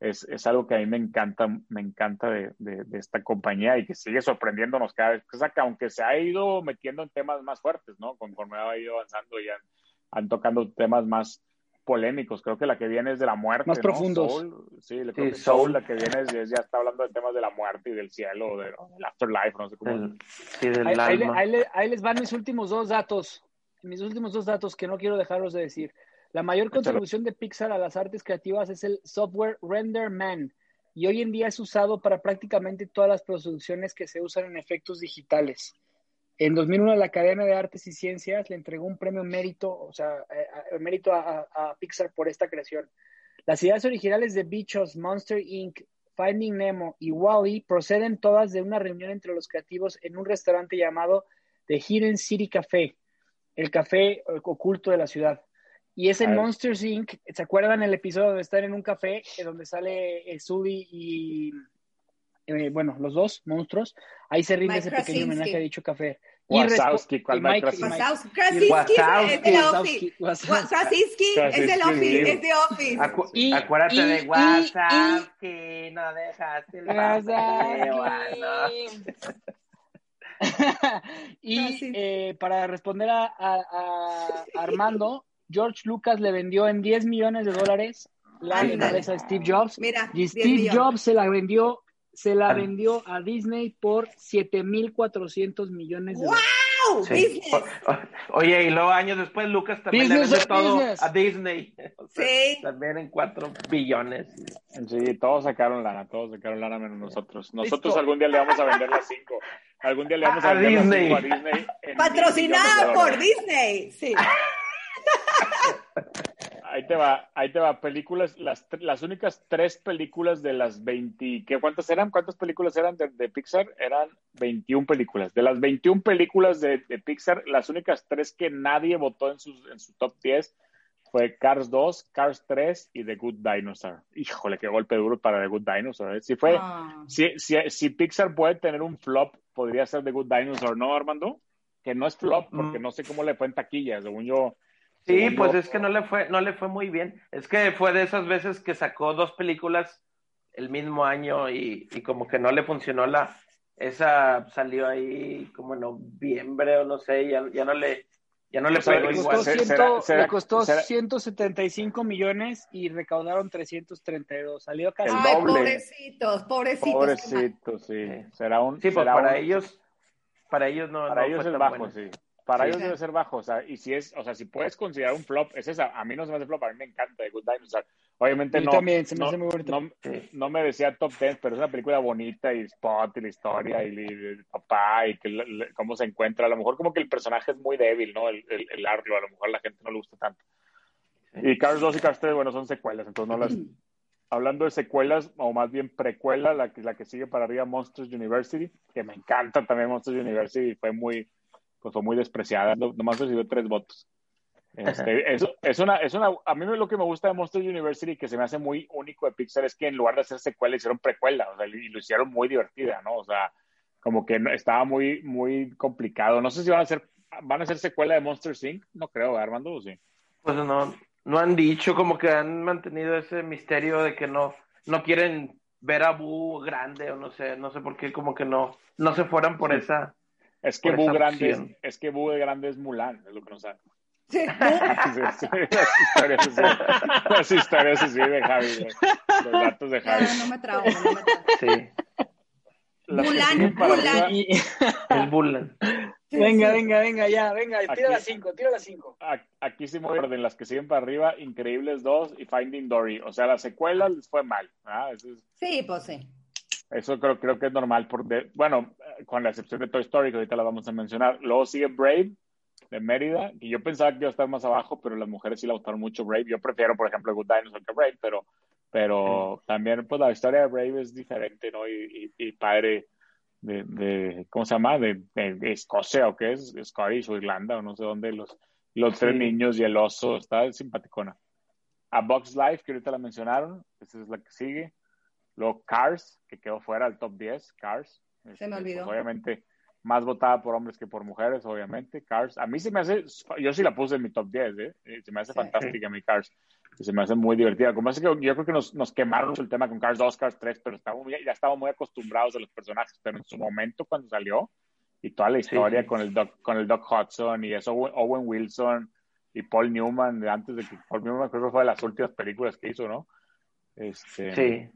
es, es algo que a mí me encanta, me encanta de, de, esta compañía y que sigue sorprendiéndonos cada vez que saca, aunque se ha ido metiendo en temas más fuertes, ¿no? Conforme ha ido avanzando y han, han tocando temas más polémicos. Creo que la que viene es de la muerte. Más ¿no? profundos. Soul, sí, creo Sí, que Soul, Soul. la que viene es, es- ya está hablando de temas de la muerte y del cielo, de- del afterlife, no sé cómo. Del- sí, del Ahí, ahí ahí ahí les van mis últimos dos datos. Mis últimos dos datos que no quiero dejarlos de decir. La mayor contribución de Pixar a las artes creativas es el software RenderMan. Y hoy en día es usado para prácticamente todas las producciones que se usan en efectos digitales. En 2001 la Academia de Artes y Ciencias le entregó un premio mérito, o sea, eh, a- mérito a, Pixar por esta creación. Las ideas originales de Bichos, Monster Inc., Finding Nemo y Wally proceden todas de una reunión entre los creativos en un restaurante llamado The Hidden City Café, el café eh, oculto de la ciudad. Y es en Ah. Monsters Inc., ¿se acuerdan el episodio donde están en un café, eh, donde sale eh, Sully y, eh, bueno, los dos monstruos? Ahí se rinde Mike ese pequeño Krasinski. homenaje a dicho café. Wazowski, ¿cuál y Mike Krasinski? Wazowski, Krasinski Wazowski. es de Wazowski, Office. Wazowski. Es de Office, sí. es de Office. Acu- Y- acuérdate y- de y- WhatsApp, que no dejaste el Wazowski. (laughs) y eh, para responder a, a- a Armando, George Lucas le vendió en 10 millones de dólares la cabeza a Steve Jobs. Mira, Y 10 Steve. Jobs se la vendió, se la Ah. vendió a Disney por 7.400 millones de dólares. ¡Wow! Sí. Business. O- o- oye, y luego años después Lucas también Business le vende todo business. a Disney. (laughs) O sea, Sí. También en cuatro billones. Sí, todos sacaron lana, todos sacaron lana menos nosotros. Nosotros Listo. algún día le vamos a vender las cinco. Algún día le vamos a, A vender las Disney. cinco a Disney. Patrocinada por. Disney. Sí. (laughs) Ahí te va, ahí te va. Películas, las, las únicas tres películas de las 20, ¿qué, ¿cuántas eran? ¿Cuántas películas eran de, de Pixar? Eran 21 películas. De las 21 películas de, de Pixar, las únicas tres que nadie votó en, sus, en su top 10 fue Cars 2, Cars 3 y The Good Dinosaur. Híjole, qué golpe duro para The Good Dinosaur. ¿eh? Si fue, Ah. si, si, si Pixar puede tener un flop, podría ser The Good Dinosaur, ¿no, Armando? Que no es flop, porque Mm. no sé cómo le fue en taquilla, según yo. Sí, pues yo- es que no le fue, no le fue muy bien. Es que fue de esas veces que sacó dos películas el mismo año y, y como que no le funcionó la, esa salió ahí como en noviembre o no sé, ya, ya no le ya no le pegó le igual. Costó, será- ciento- será- le costó será- 175 millones y recaudaron 332. Salió casi. El Ay, doble. pobrecitos, pobrecitos. Pobrecito, sí. Será un. Sí, pues será para un- ellos, para ellos no. Para no ellos fue es tan bajo, buena. sí. Para Sí. ellos debe ser bajo, o sea, y si es, o sea, si puedes considerar un flop, es esa. A mí no se me hace flop, a mí me encanta The Good Dinosaur. Obviamente no, también, se me no, hace muy bonito. no, no me decía top 10, pero es una película bonita y spot y la historia y, el- el papá y que le- cómo se encuentra. A lo mejor como que el personaje es muy débil, ¿no? El, el, el Arlo, a lo mejor a la gente no le gusta tanto. Y Cars 2 y Cars 3, bueno, son secuelas, entonces no las... (clears throat) Hablando de secuelas, o más bien precuela, la que, la que sigue para arriba, Monsters University, que me encanta también Monsters University, fue muy, pues fue muy despreciada, no- nomás recibió tres votos. Este, es, es una, es una, a mí lo que me gusta de Monsters University, que se me hace muy único de Pixar, es que en lugar de hacer secuela, hicieron precuela, o sea, y lo hicieron muy divertida, ¿no? O sea, como que estaba muy, muy complicado. No sé si van a hacer, van a hacer secuela de Monsters Inc., no creo, ¿verdad, Armando, o sí. Pues no, no han dicho, como que han mantenido ese misterio de que no, no quieren ver a Boo grande o no sé, no sé por qué, como que no, no se fueran por esa. Es que esa grande es, que Boo de grande es Mulan, es lo que no saben. (laughs) Sí. Sí, sí, las historias así, las historias así de Javi, los, los datos de Javi. No, no me trago, no me trago. Sí, Las Mulan, Mulan. arriba, Y- (laughs) es Bulan. Sí, venga, sí. venga, venga, ya, venga, tira las 5, tira las 5. a- Aquí sí a orden, las que siguen para arriba, Increíbles 2 y Finding Dory. O sea, las secuelas les fue mal. Sí, pues sí. Eso creo, creo que es normal. Por de- bueno, con la excepción de Toy Story, que ahorita la vamos a mencionar. Luego sigue Brave, de Mérida, que yo pensaba que iba a estar más abajo, pero las mujeres sí la gustaron mucho Brave. Yo prefiero, por ejemplo, Good Dinosaur que Brave, pero, pero también, pues la historia de Brave es diferente, ¿no? Y, y, y padre de, de, ¿cómo se llama? De, de- de Escocia o qué es, Scottish o Irlanda o no sé dónde, los, los tres Sí. niños y el oso, está simpaticona. A Box Life, que ahorita la mencionaron, esa es la que sigue. Luego Cars, que quedó fuera del top 10, Cars. Se me Este, olvidó. pues, obviamente, más votada por hombres que por mujeres, obviamente. Cars. A mí se me hace, yo sí la puse en mi top 10, ¿eh? Eh, Se me hace Sí. fantástica mi Cars. Se me hace muy divertida. Como es que yo creo que nos, nos quemaron el tema con Cars 2, Cars 3, pero estábamos, muy- ya estábamos muy acostumbrados a los personajes. Pero en su momento, cuando salió, y toda la historia sí. con el Doc, con el Doc Hudson y eso, Owen, Wilson y Paul Newman, de antes de que Paul Newman creo que fue de las últimas películas que hizo, ¿no? Este, Sí,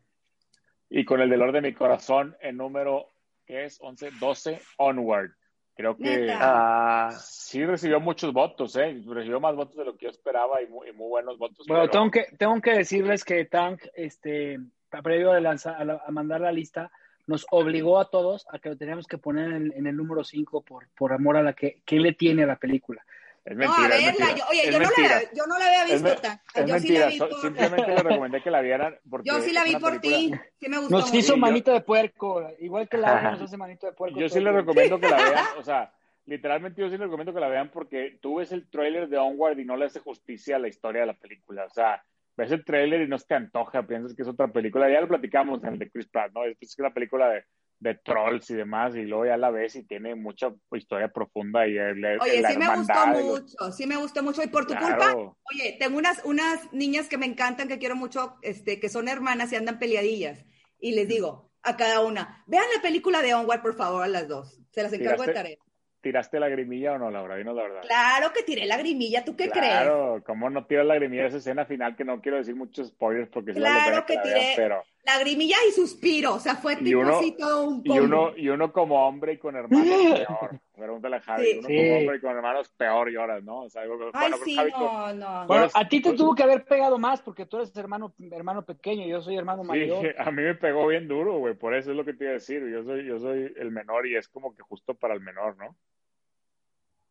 y con el dolor de mi corazón, el número que es 11, 12, Onward. Creo que. Ah, sí recibió muchos votos, ¿eh? Recibió más votos de lo que yo esperaba y muy, y muy buenos votos. Bueno, pero- tengo que, tengo que decirles que Tank, este, previo a, lanzar, a, la- a mandar la lista, nos obligó a todos a que lo teníamos que poner en, en el número 5 por, por amor a la que, que le tiene a la película. Es No, mentira, a es verla. mentira. Yo, oye, Es yo no, mentira. la, yo no la había Es visto me- tan. Es Yo sí la mentira, vi por, simplemente les recomendé que la vieran porque yo sí la es vi por ti. Sí me gustó Nos hizo Sí, yo- manito de puerco, igual que la nos hace manito de puerco. Yo sí tiempo. recomiendo que la vean, (laughs) o sea, literalmente yo sí les recomiendo que la vean porque tú ves el tráiler de Onward y no le hace justicia a la historia de la película, o sea, ves el tráiler y no se te antoja, piensas que es otra película, ya lo platicamos en el de Chris Pratt, ¿no? Es, es una película de, de trolls y demás, y luego ya la ves y tiene mucha historia profunda y el, el- Oye, la sí me gustó los- mucho, sí me gustó mucho. Y por tu Claro. culpa, oye, tengo unas, unas niñas que me encantan, que quiero mucho, este, que son hermanas y andan peleadillas. Y les digo a cada una, vean la película de Onward, por favor, a las dos. Se las encargo de tarea. ¿Tiraste lagrimilla o no, Laura? Dinos la verdad. Claro que tiré lagrimilla, ¿tú qué crees? Claro, ¿cómo no tiras lagrimilla esa escena final? Que no quiero decir muchos spoilers porque sí vale la Claro pena que la tiré vean, pero... lagrimilla y suspiro, o sea, fue Y tipo uno- así todo un Y combo. uno, y uno como hombre y con hermanos peor. Pregúntale a Javi. Sí. Uno Sí. como hombre y con hermanos peor lloras, ¿no? O sea, bueno, Ay, pues, sí, Javi, no, no. Bueno, a ti te pues- tuvo que haber pegado más porque tú eres hermano, hermano pequeño, yo soy hermano Sí, mayor. (laughs) a mí me pegó bien duro, güey. Por eso es lo que te iba a decir. Yo soy, yo soy el menor y es como que justo para el menor, ¿no?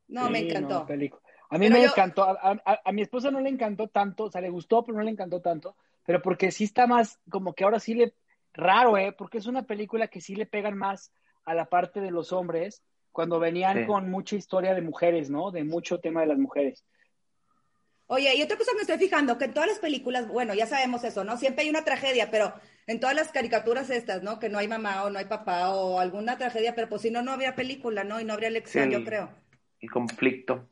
No, me encantó. A mí Pero me yo- encantó, a, a- a mi esposa no le encantó tanto, o sea, le gustó, pero no le encantó tanto, pero porque sí está más, como que ahora sí le, raro, ¿eh? Porque es una película que sí le pegan más a la parte de los hombres, cuando venían Sí. con mucha historia de mujeres, ¿no? De mucho tema de las mujeres. Oye, y otra cosa que me estoy fijando, que en todas las películas, bueno, ya sabemos eso, ¿no? Siempre hay una tragedia, pero en todas las caricaturas estas, ¿no? Que no hay mamá o no hay papá o alguna tragedia, pero pues si no, no habría película, ¿no? Y no habría lección, Sí. yo creo. el conflicto.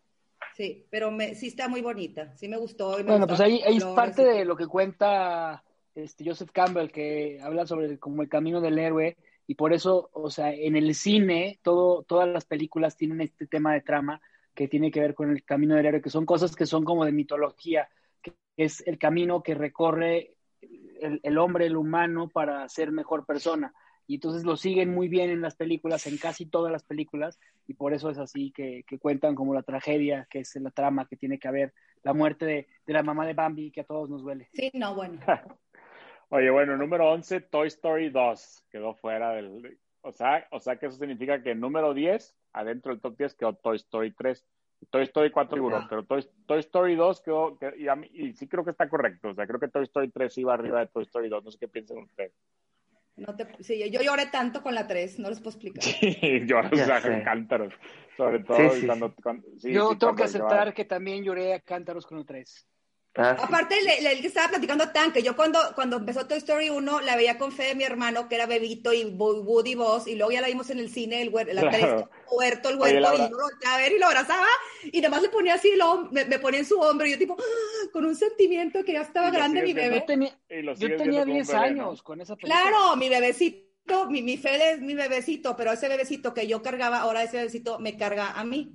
Sí, pero me, sí está muy bonita, sí me gustó. me Bueno, pues ahí, es parte y- de lo que cuenta este Joseph Campbell, que habla sobre como el camino del héroe Y por eso, o sea, en el cine, todo, todas las películas tienen este tema de trama que tiene que ver con el camino del héroe, que son cosas que son como de mitología, que es el camino que recorre el, el hombre, el humano, para ser mejor persona. Y entonces lo siguen muy bien en las películas, en casi todas las películas, y por eso es así que, que cuentan como la tragedia, que es la trama que tiene que haber, la muerte de, de la mamá de Bambi, que a todos nos duele. Sí, no, bueno. (laughs) Oye, bueno, número 11, Toy Story 2, quedó fuera del... O sea, o sea que eso significa que el número 10, adentro del top 10, quedó Toy Story 3. Toy Story 4 figuró, Ah. pero Toy, Toy Story 2 quedó, que- y, a mí- y sí creo que está correcto, o sea, creo que Toy Story 3 iba arriba de Toy Story 2, no sé qué piensan ustedes. No te, sí, yo lloré tanto con la 3, no les puedo explicar. (laughs) Sí, sea, sé. cántaros, sobre todo Sí, sí, cuando, cuando- sí, Yo sí, tengo que cuando aceptar que también lloré a cántaros con el 3. Ah, sí. Aparte, el, el que estaba platicando tan, que yo cuando, cuando empezó Toy Story 1 la veía con fe de mi hermano, que era Bebito y Woody Boss, y luego ya la vimos en el cine, el huer- la Claro. huerto, el huerto, y yo lo a ver y lo abrazaba, y nomás le ponía así, hom- me, me ponía en su hombro, y yo tipo, ¡ah! con un sentimiento que ya estaba Y lo grande mi bebé. Yo tenía, lo yo tenía viendo como un 10 bebé, ¿no? años con esa película. Claro, mi bebecito, mi, mi Fede es mi bebecito, pero ese bebecito que yo cargaba, ahora ese bebecito me carga a mí.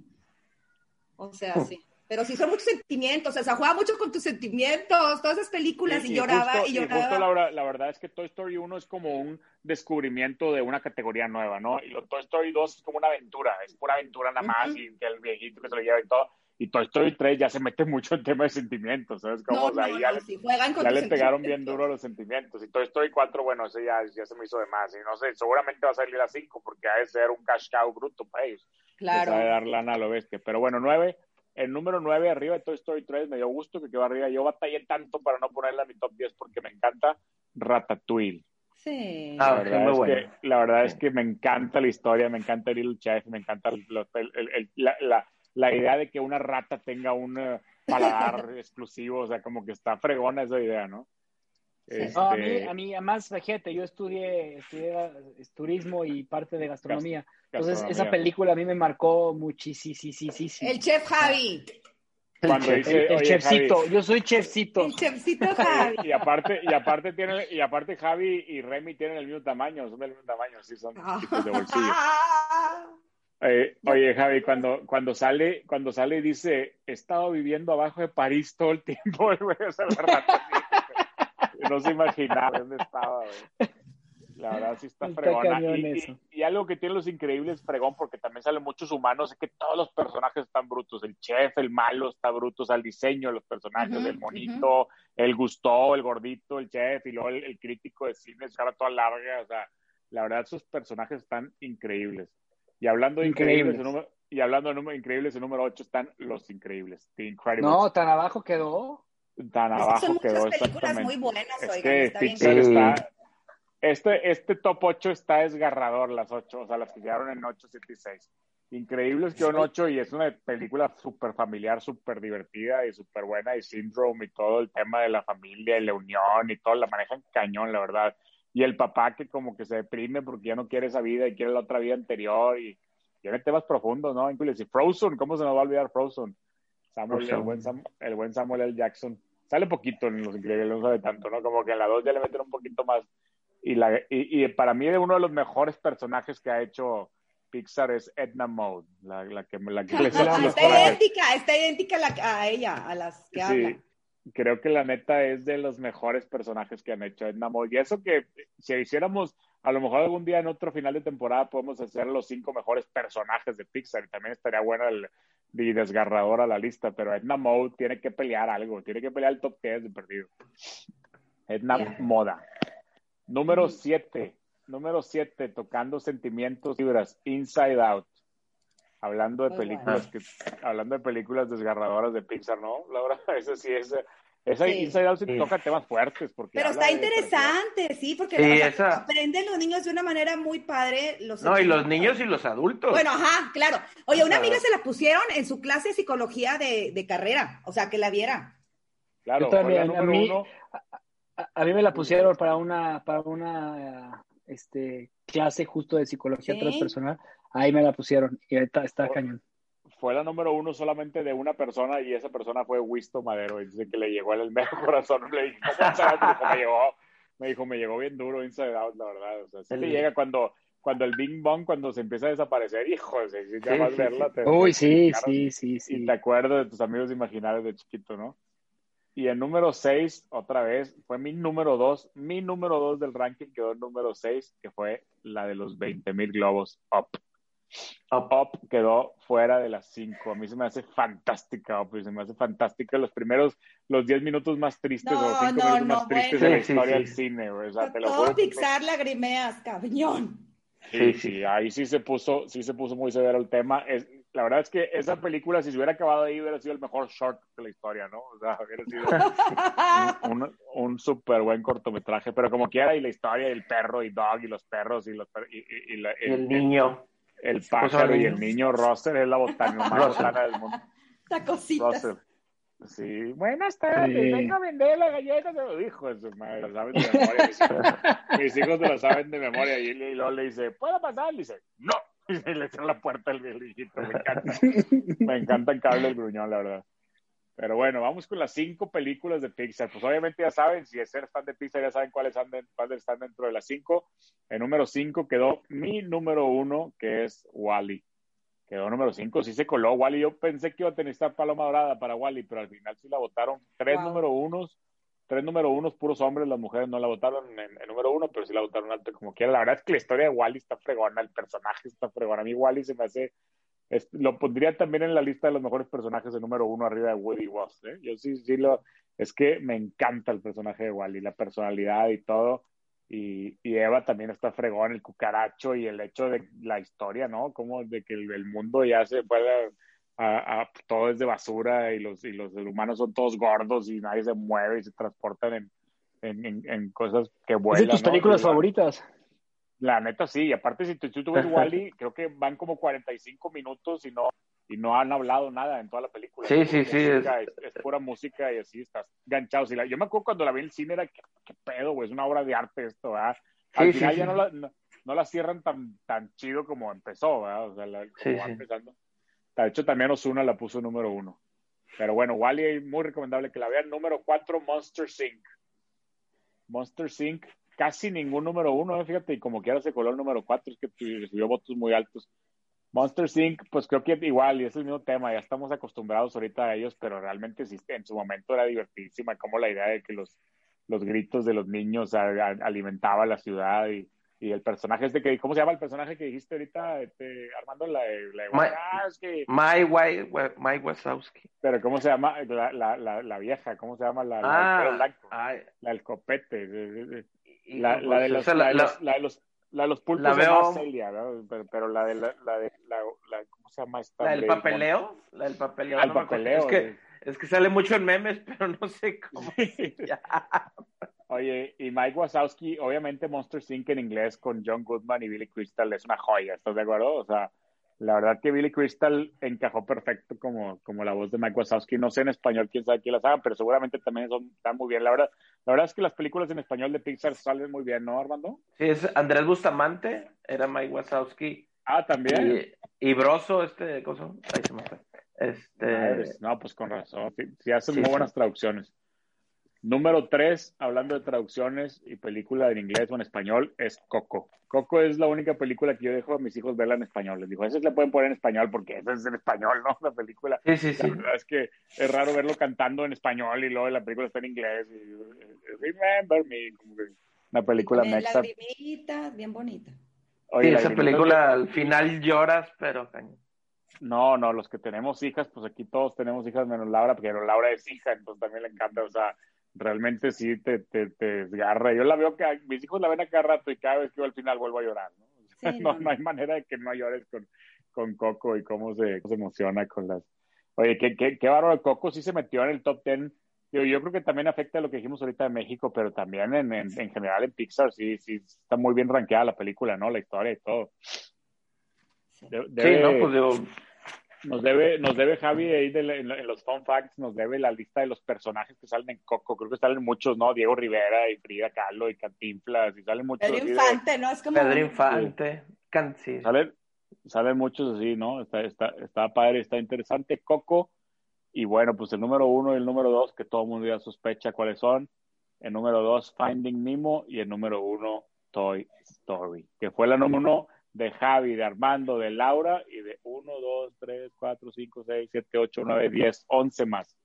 O sea, sí. Pero sí son muchos sentimientos, o sea, juega mucho con tus sentimientos, todas esas películas, y, lloraba justo, y lloraba. justo, Laura, la verdad es que Toy Story 1 es como un descubrimiento de una categoría nueva, ¿no? Y lo Toy Story 2 es como una aventura, es pura aventura nada más, Ujú. y que el viejito que se lo lleva y todo. Y Toy Story 3 ya se mete mucho en tema de sentimientos, ¿sabes? Como, No, o sea, no, ya, no, le, sí, ya le pegaron bien duro los sentimientos. Y Toy Story 4, bueno, ese ya, ya se me hizo de más. Y no sé, seguramente va a salir a 5 porque ha de ser un cash cow bruto para ellos. Claro. Les ha de dar lana a lo bestia. Pero bueno, 9, el número 9 arriba de Toy Story 3 me dio gusto que quedó arriba. Yo batallé tanto para no ponerla en mi top 10 porque me encanta Ratatouille. Sí. Ah, La verdad, muy es bueno. que, la verdad es que me encanta la historia, me encanta Little Chef, me encanta el- el- el- el- la, la- la idea de que una rata tenga un eh, paladar (laughs) exclusivo, o sea, como que está fregona esa idea, ¿no? Este, No, a mí, a mí, además, fíjate, yo estudié, estudié eh, turismo y parte de gastronomía. Entonces, esa película a mí me marcó muchísimo. El chef Javi. Cuando El, dice, el "Oye, chefcito, Javi", yo soy chefcito. El chefcito Javi. y aparte, y aparte tiene, y aparte Javi y Remy tienen el mismo tamaño, son del mismo tamaño, sí son chiquitos de bolsillo. Eh, oye, Javi, cuando, cuando sale, cuando sale y dice, he estado viviendo abajo de París todo el tiempo, güey, o sea, la no se imaginaba dónde estaba, güey. La verdad sí está, Está fregona. Y, y- eso. y algo que tiene los increíbles fregón, porque también salen muchos humanos, es que todos los personajes están brutos. El chef, el malo está bruto, o sea, el diseño de los personajes, el monito, el gustó, el gordito, el chef, y luego el, el crítico de cine, su cara toda larga, o sea, la verdad sus personajes están increíbles. Y hablando de increíbles, Increíbles. el número- y hablando de número, increíbles, el número 8 están los increíbles, The Incredibles. No, tan abajo quedó. Tan Es que abajo son muchas quedó películas muy buenas, Es oigan, que está bien Pixar está. Este, este top 8 está desgarrador, las 8, o sea, las que quedaron en 8, 7 y 6. Increíbles quedó en 8 y es una película súper familiar, súper divertida y súper buena. Y Syndrome y todo el tema de la familia y la unión y todo, la manejan cañón, la verdad. Y el papá que como que se deprime porque ya no quiere esa vida y quiere la otra vida anterior y tiene temas profundos, ¿no? Incluso Frozen, ¿cómo se nos va a olvidar Frozen? Samuel, el, buen Sam- el buen Samuel L. Jackson. Sale poquito en Los Increíbles, no sabe tanto, ¿no? Como que en la 2 ya le meten un poquito más. Y, la, y, y para mí, de uno de los mejores personajes que ha hecho Pixar es Edna Mode, la, la que, la que (laughs) les los Está idéntica, está idéntica a, la- a ella, a las que habla. Sí, creo que la neta es de los mejores personajes que han hecho Edna Mode. Y eso que si hiciéramos, a lo mejor algún día en otro final de temporada podemos hacer los cinco mejores personajes de Pixar. Y también estaría bueno el y desgarrador a la lista, pero Edna Mode tiene que pelear algo, tiene que pelear el top 10 de perdido. Edna Yeah. Moda. Número 7. Número 7, tocando sentimientos, fibras, Inside Out. Hablando de películas que, hablando de películas desgarradoras de Pixar, ¿no? Laura, (laughs) esa sí es, esa Sí. Inside Out sí Sí. toca temas fuertes porque Pero está de interesante, sí, porque Sí, o sea, esa- aprenden los niños de una manera muy padre. Los No, y los niños y los adultos. Bueno, ajá, claro. Oye, una amiga se la pusieron en su clase de psicología de, de carrera, o sea, que la viera. Claro, Yo también, a mí- uno. A, a mí me la pusieron para una, para una este, clase justo de psicología Sí. transpersonal. Ahí me la pusieron y está Oh. cañón. Fue la número uno solamente de una persona y esa persona fue Wisto Madero. Y dice que le llegó en el mero (laughs) corazón. Le dije, ¿cómo me llegó, me dijo, me llegó bien duro Inside Out, la verdad. O sea, sí El- te llega cuando, cuando el Bing Bong, cuando se empieza a desaparecer, hijo, si si te Sí, vas sí, verla. sí. te- Uy, te- sí, te- sí, sí, Y sí. te acuerdas de tus amigos imaginarios de chiquito, ¿no? Y el número 6, otra vez, fue mi número 2. Mi número 2 del ranking quedó en número 6, que fue la de los 20 mil globos Up. Up. quedó fuera de las 5. A mí se me hace fantástica Up, se me hace fantástica los primeros, los 10 minutos más tristes No, o 5 no, minutos no, más tristes bueno. de la Sí, sí, historia sí. del cine. O sea, te lo Todo juro. Pixar lagrimeas, cabrón. Sí, sí, ahí sí se puso, sí se puso muy severo el tema. Es, la verdad es que esa película, si se hubiera acabado ahí, hubiera sido el mejor short de la historia, ¿no? O sea, hubiera sido (laughs) un, un, un súper buen cortometraje, pero como quiera, y la historia del perro y Dog y los perros y los per- y, y- y la- Y el niño. el Se puso pájaro y el niño Russell es la botana más botana del mundo. Cosita. Russell. Sí, buenas tardes, Sí. vengo a vender la galleta, se lo dijo de su madre, lo saben de memoria. Mis hijos, hijos se lo saben de memoria y, y luego le dice, ¿puedo pasar? Le dice, no, (laughs) y le cierra la puerta al viejito, me encanta, (laughs) me encanta el cable del gruñón, la verdad. Pero bueno, vamos con las cinco películas de Pixar. Pues obviamente ya saben, si es ser fan de Pixar, ya saben cuáles están, dentro de las cinco. El número cinco quedó mi número uno, que es Wally. Quedó número 5, sí se coló Wally. Yo pensé que iba a tener esta paloma dorada para Wally, pero al final sí la votaron. Tres Wow. número unos, tres número unos, puros hombres, las mujeres no la votaron en, en número uno, pero sí la votaron alto como quiera. La verdad es que la historia de Wally está fregona, el personaje está fregona. A mí Wally se me hace, es- lo pondría también en la lista de los mejores personajes de número uno arriba de Woody Woz. ¿eh? Yo sí, sí lo, es que me encanta el personaje de Wally, la personalidad y todo. Y, y Eva también está fregón, el cucaracho y el hecho de la historia, ¿no? Como de que el, el mundo ya se puede, a, a- todo es de basura y los, y los humanos son todos gordos y nadie se mueve y se transportan en, en, en- en cosas que Es vuelan. de tus películas favoritas. La neta sí, y aparte si tú, tú ves (laughs) Wally, creo que van como 45 minutos y no, y no han hablado nada en toda la película. Sí, sí, Es sí, música, Es, es pura música y así estás enganchado. Si la- yo me acuerdo cuando la vi en el cine era, ¿qué, qué pedo, güey? Es una obra de arte esto, ¿verdad? Al Sí, final sí, ya sí. No, la, no, no la cierran tan, tan chido como empezó, ¿verdad? O sea, la, como va empezando. De hecho, también Osuna la puso número uno. Pero bueno, Wally, muy recomendable que la vean. Número cuatro, Monster Inc. Monster Inc. Casi ningún número uno, ¿eh? fíjate, y como quiera se coló el número cuatro, es que recibió votos muy altos. Monster Inc., pues creo que igual, y es el mismo tema, ya estamos acostumbrados ahorita a ellos, pero realmente sí, en su momento era divertidísima, como la idea de que los, los gritos de los niños a- a- alimentaba la ciudad y, y el personaje este que, ¿cómo se llama el personaje que dijiste ahorita, este, Armando? La, la, ah, es que, Mike, Wa- Mike Wazowski. pero ¿cómo se llama la, la, la, la vieja? ¿Cómo se llama la, la del Ah, blanco? La del copete. La, la de pues, los, la, la- de los, la de los, la de los pulpos la veo- más Celia, ¿no? pero, pero la de la, la de la, la- ¿cómo se llama esta? la del papeleo, la del papeleo. Ah, no Es que, es que sale mucho en memes, (laughs) pero no sé cómo. sí. Oye, y Mike Wazowski, obviamente Monster Inc. en inglés con John Goodman y Billy Crystal es una joya, ¿estás de acuerdo? O sea, la verdad que Billy Crystal encajó perfecto como, como la voz de Mike Wazowski. No sé en español quién sabe quién las haga, pero seguramente también son, están muy bien. La verdad, la verdad es que las películas en español de Pixar salen muy bien, ¿no, Armando? Sí, es Andrés Bustamante, era Mike Wazowski. Ah, también. Y, y Broso, este, cosa. Ahí se me fue. Este. No, pues con razón. Sí, sí hacen Sí, muy sí. buenas traducciones. Número tres, hablando de traducciones y película en inglés o en español, es Coco. Coco es la única película que yo dejo a mis hijos verla en español. Les digo, esa la pueden poner en español porque esa es en español, ¿no? (laughs) La película. Sí, sí, La sí. verdad es que es raro verlo cantando en español y luego la película está en inglés. Y, eh, Remember me, como que una película mexa. bien bonita. Oye, Sí, la esa película al final lloras, pero. No, no, los que tenemos hijas, pues aquí todos tenemos hijas menos Laura, pero Laura es hija, entonces también le encanta, o sea, realmente sí te, te, te desgarra. Yo la veo que mis hijos la ven a cada rato y cada vez que yo al final vuelvo a llorar, ¿no? O (laughs) sea, Sí, no, no, no hay manera de que no llores con, con Coco y cómo se, cómo se emociona con las... Oye, qué, qué, qué bárbaro, Coco sí se metió en el top 10. Yo, yo creo que también afecta a lo que dijimos ahorita de México, pero también en, en, en general en Pixar sí, sí está muy bien rankeada la película, ¿no? La historia y todo. De- Sí, no, pues digo, nos debe, nos debe Javi ahí de la- en, los fun facts, nos debe la lista de los personajes que salen en Coco. Creo que salen muchos, ¿no? Diego Rivera y Frida Kahlo y Cantinflas y salen muchos. Pedro así de- Infante, ¿no? Es como... Pedro Infante, sí. salen, salen muchos así, ¿no? Está, está, está padre, está interesante. Coco. Y bueno, pues el número uno y el número dos, que todo el mundo ya sospecha cuáles son. el número dos Finding Nemo y el número uno Toy Story, que fue la número uno de Javi, de Armando, de Laura y de 1, 2, 3, 4, 5, 6, 7, 8, 9, 10, 11 más.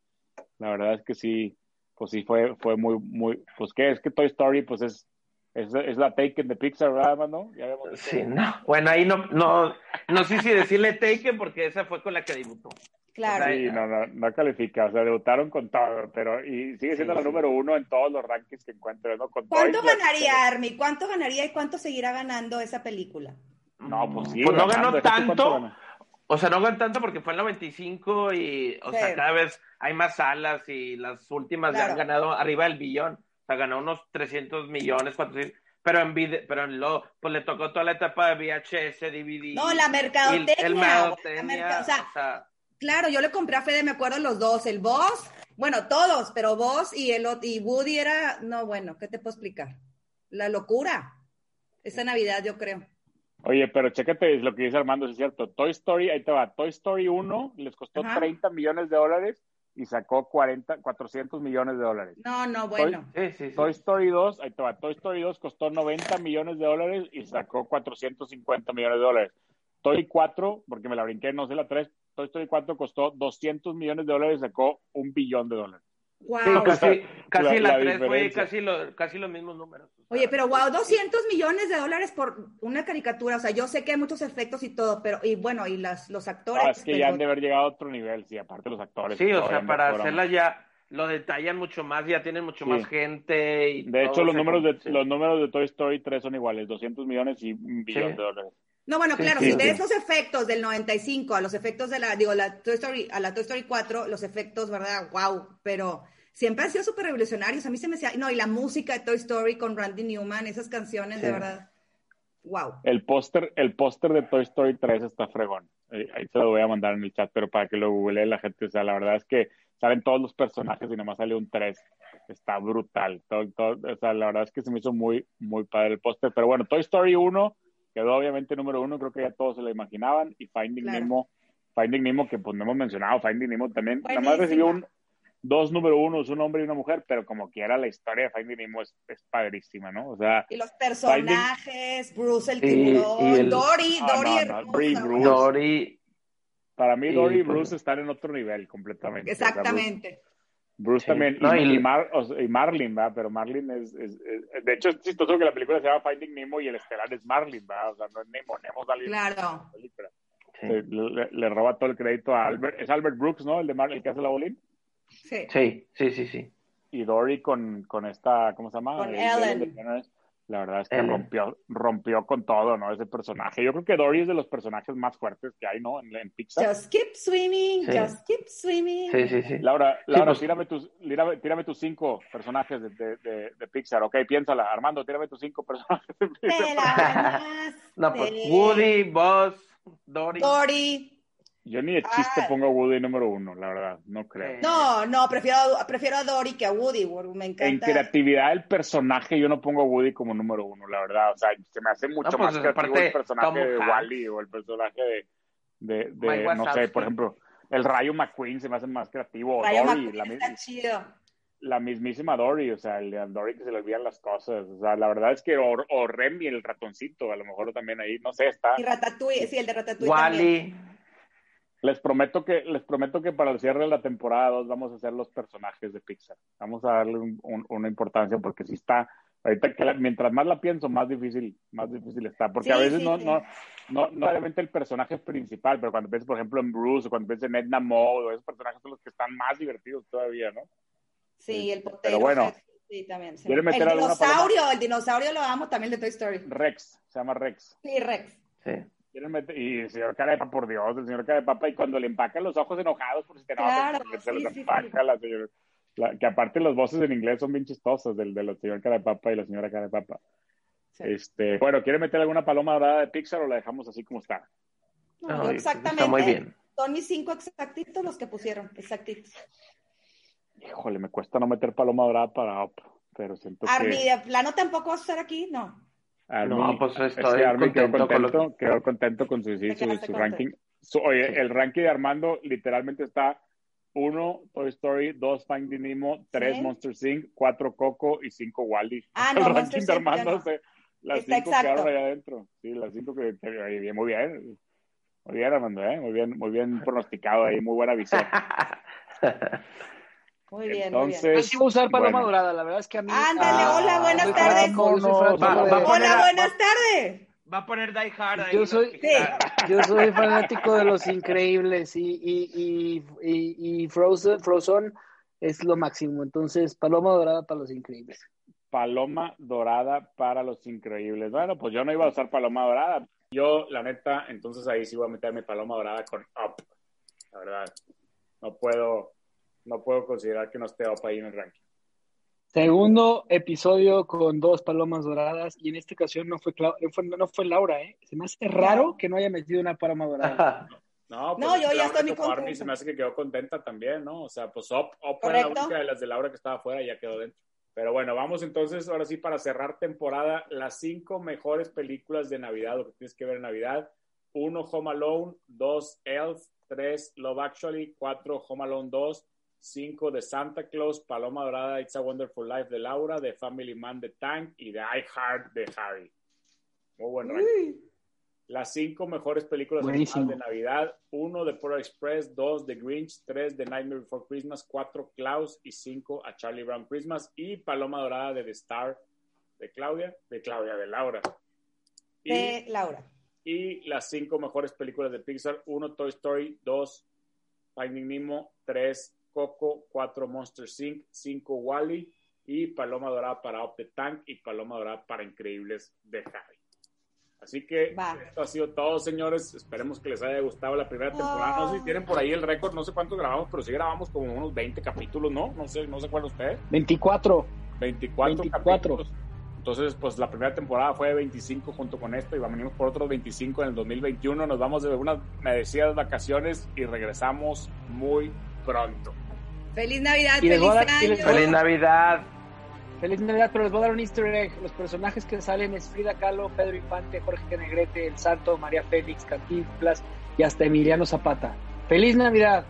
La verdad es que sí, pues sí fue, fue muy, muy, pues qué, es que Toy Story pues es, es, es la Taken de Pixar, ¿verdad, Armando? Ya dicho. Sí, no. Bueno, ahí no, no, no sé si decirle Taken porque esa fue con la que debutó. Claro. Sí, no, no, no califica, o sea, debutaron con todo, pero y sigue siendo Sí, la sí. número uno en todos los rankings que encuentres, ¿no? Con ¿Cuánto ganaría, Army? ¿Cuánto ganaría y cuánto seguirá ganando esa película? No, pues sí. Pues no ganó tanto. ganó. O sea, no ganó tanto porque fue el 95 y, o Sí. sea, cada vez hay más salas y las últimas ya han ganado arriba del billón. O sea, ganó unos 300 millones, 400. Pero en video, pero en lo, pues le tocó toda la etapa de VHS, DVD. No, la mercadotecnia. el la merca- o sea, o sea, Claro, yo le compré a Fede, me acuerdo los dos, el Boss, bueno, todos, pero Boss y el y Woody era, no, bueno, ¿qué te puedo explicar? La locura. Esa Navidad, yo creo. Oye, pero chécate lo que dice Armando, es cierto. Toy Story, ahí te va. Toy Story 1 les costó Ajá. 30 millones de dólares y sacó 40, 400 millones de dólares. No, no, bueno. sí, sí, sí. Toy Story 2, ahí te va. Toy Story 2 costó 90 millones de dólares y sacó 450 millones de dólares. Toy 4, porque me la brinqué, no sé la 3, Toy Story 4 costó 200 millones de dólares y sacó un billón de dólares. Wow. Sí, casi, casi la- la, la 3 fue casi, lo- casi los mismos números. Oye, pero wow, 200 millones de dólares por una caricatura. O sea, yo sé que hay muchos efectos y todo, pero, y bueno, y las, los actores. Ah, es que ya han de haber llegado a otro nivel, sí, aparte los actores. Sí, o sea, para hacerla ya lo detallan mucho más, ya tienen mucho Sí. más gente. Y De hecho, los números de, sí. los números de Toy Story 3 son iguales, 200 millones y un billón Sí. de dólares. No, bueno, Sí, claro, sí, si ves los efectos del 95 a los efectos de la, digo, la Toy Story, a la Toy Story 4, los efectos, ¿verdad? Wow, pero siempre han sido súper revolucionarios. A mí se me hacía, no, y la música de Toy Story con Randy Newman, esas canciones, de Sí. verdad. Wow. El póster, el póster de Toy Story 3 está fregón. Ahí se lo voy a mandar en el chat, pero para que lo googlee la gente. O sea, la verdad es que salen todos los personajes y nada más sale un 3. Está brutal. Todo- todo- o sea, la verdad es que se me hizo muy, muy padre el póster. Pero bueno, Toy Story 1 quedó obviamente número uno. Creo que ya todos se lo imaginaban. Y Finding Claro. Nemo, Finding Nemo, que pues no hemos mencionado, Finding Nemo también. Nada más recibió un, dos número unos, un hombre y una mujer, pero como quiera la historia de Finding Nemo es, es padrísima, ¿no? O sea, Y los personajes, Bruce el tiburón, y el- Dory, Ah, Dory no, no. Bruce. Dory, Para mí, Dory y pues, Bruce están en otro nivel completamente. O sea, Exactamente. Bruce, Sí. también. No, y, y- y Mar- o sea, y Marlin, ¿va? Pero Marlin es, es- es- De hecho, es chistoso que la película se llama Finding Nemo y el estelar es Marlin, ¿va? O sea, no es Nemo. Nemo sale en Claro. la película. sí, Le, roba todo el crédito a Albert. Es Albert Brooks, ¿no? El de Mar el que hace la bolín. Sí. sí, sí, sí, sí. Y Dory con, con esta, ¿cómo se llama? Con El- Ellen. La verdad es que Ellen. rompió, rompió con todo, ¿no? Ese personaje. Yo creo que Dory es de los personajes más fuertes que hay, ¿no? En, en Pixar. Just keep swimming, Sí. just keep swimming. Sí, sí, sí. Laura, Laura pues- tírame, tus, tírame, tírame tus cinco personajes de, de, de, de Pixar. Ok, piénsala. Armando, tírame tus cinco personajes de Te Pixar. la (laughs) No, pues. Woody, Buzz, Dory. Dory. Yo ni de chiste Ah. pongo a Woody número uno, la verdad. No creo. No, no, prefiero, prefiero a Dory que a Woody. güey, Me En encanta. creatividad del personaje, yo no pongo a Woody como número uno, la verdad. O sea, se me hace mucho No, pues, más creativo el personaje Tom de Hanks. Wally o el personaje de, de, no sé, por ejemplo, el Rayo McQueen se me hace más creativo. o Rayo Dory, McQueen la, está chido. la mismísima Dory, o sea, el de Dory que se le olvidan las cosas. O sea, la verdad es que, o, o Remy, el ratoncito, a lo mejor también ahí, no sé, está. Y Ratatouille, sí, el de Ratatouille también. Les prometo que, les prometo que para el cierre de la temporada 2 vamos a hacer los personajes de Pixar. Vamos a darle un- un- una importancia porque si está, ahorita que la- mientras más la pienso, más difícil, más difícil está. Porque a veces sí, no, sí. no, no, no realmente el personaje principal, pero cuando piensas, por ejemplo, en Bruce o cuando piensas en Edna Mode, o esos personajes son los que están más divertidos todavía, ¿no? Sí, el Pero potero. bueno. Sí, también. sí. ¿Quiere El dinosaurio, el dinosaurio lo amo también de Toy Story. Rex, se llama Rex. Sí, Rex. Sí. Y el señor cara de papa, por Dios, el señor cara de papa, y cuando le empacan los ojos enojados por si te enojas, Claro, porque se sí, los sí, empaca la señora. la- que aparte las voces en inglés son bien chistosas, del de la señora cara de papa y la señora cara de papa. Sí. Este, bueno, ¿quiere meter alguna paloma dorada de Pixar o la dejamos así como está? No, No, exactamente. está muy bien. Son mis cinco exactitos los que pusieron, exactitos. Híjole, me cuesta no meter paloma dorada para Up, pero siento Army, que... ¿de plano tampoco vas a estar aquí? No. Army, No, pues es estoy que Army quedó contento con lo contento, quedó contento con su, sí, Te su, quedaste su contento. ranking. Su- oye, Sí. el ranking de Armando literalmente está 1 Toy Story, 2 Finding Nemo, 3 Sí. Monster Inc., 4 Coco y 5 Wally. Ah, (laughs) El no, ranking Monster de Armando, no. se- las Está 5 exacto. quedaron ahí adentro. Sí, las 5 que, bien, muy bien. Muy bien, Armando, ¿eh? Muy bien, muy bien pronosticado ahí, muy buena visión. (laughs) Muy bien, Entonces, muy Yo bien. sí voy a usar paloma bueno. dorada, la verdad es que a mí... Ándale, Ah, hola, buenas tardes. yo Va- de- Hola, buenas tardes. Va a poner Die Hard ahí. Yo soy, (laughs) yo soy fanático de los increíbles y, y, y, y, y Frozen, Frozen es lo máximo. Entonces, paloma dorada para los increíbles. Paloma dorada para los increíbles. Bueno, pues yo no iba a usar paloma dorada. Yo, la neta, entonces ahí sí voy a meter mi paloma dorada con Up. La verdad. No puedo, no puedo considerar que no esté Up ahí en el ranking. Segundo episodio con dos palomas doradas y en esta ocasión no fue, Clau- no fue, no fue Laura, ¿eh? Se me hace raro que no haya metido una paloma dorada. (laughs) No, No, yo ya estoy muy se me hace que quedó contenta también, ¿no? O sea, pues Up, Up fue la única de las de Laura que estaba afuera y ya quedó dentro. Pero bueno, vamos entonces, ahora sí, para cerrar temporada, las cinco mejores películas de Navidad, lo que tienes que ver en Navidad. Uno, Home Alone. Dos, Elf. Tres, Love Actually. Cuatro, Home Alone 2. Cinco, de Santa Claus. Paloma Dorada, It's a Wonderful Life de Laura. The Family Man de Tank. Y de I Heart de Harry. Muy buen ranking. Las cinco mejores películas Buenísimo. de Navidad. Uno, The Polar Express. Dos, The Grinch. Tres, The Nightmare Before Christmas. Cuatro, Klaus. Y cinco, A Charlie Brown Christmas. Y Paloma Dorada de The Star de Claudia. De Claudia, de Laura. Y, De Laura. y las cinco mejores películas de Pixar. Uno, Toy Story. Dos, Finding Nemo. Tres, Coco. Cuatro, Monster Inc. Cinco, Wally. Y Paloma Dorada para Up the Tank. Y Paloma Dorada para Increíbles de Harry. Así que Va. esto ha sido todo, señores. Esperemos que les haya gustado la primera temporada. No sé si tienen por ahí el récord, no sé cuántos grabamos, pero sí grabamos como unos 20 capítulos, ¿no? No sé, no sé cuál ustedes. 24. 24, 24. capítulos. Entonces, pues la primera temporada fue de 25 junto con esto y venimos por otros 25 en el 2021. Nos vamos de unas merecidas vacaciones y regresamos muy pronto. Feliz Navidad, feliz dar- año. Feliz Navidad. Feliz Navidad, pero les voy a dar un easter egg. Los personajes que salen es Frida Kahlo, Pedro Infante, Jorge Negrete, El Santo, María Félix, Cantinflas y hasta Emiliano Zapata. ¡Feliz Navidad!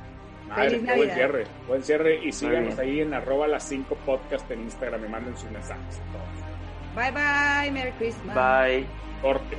Madre, Feliz buen cierre, buen cierre y síganos ahí en arroba las 5 podcast en Instagram y manden sus mensajes. a todos. Bye bye, Merry Christmas. Bye. Corte.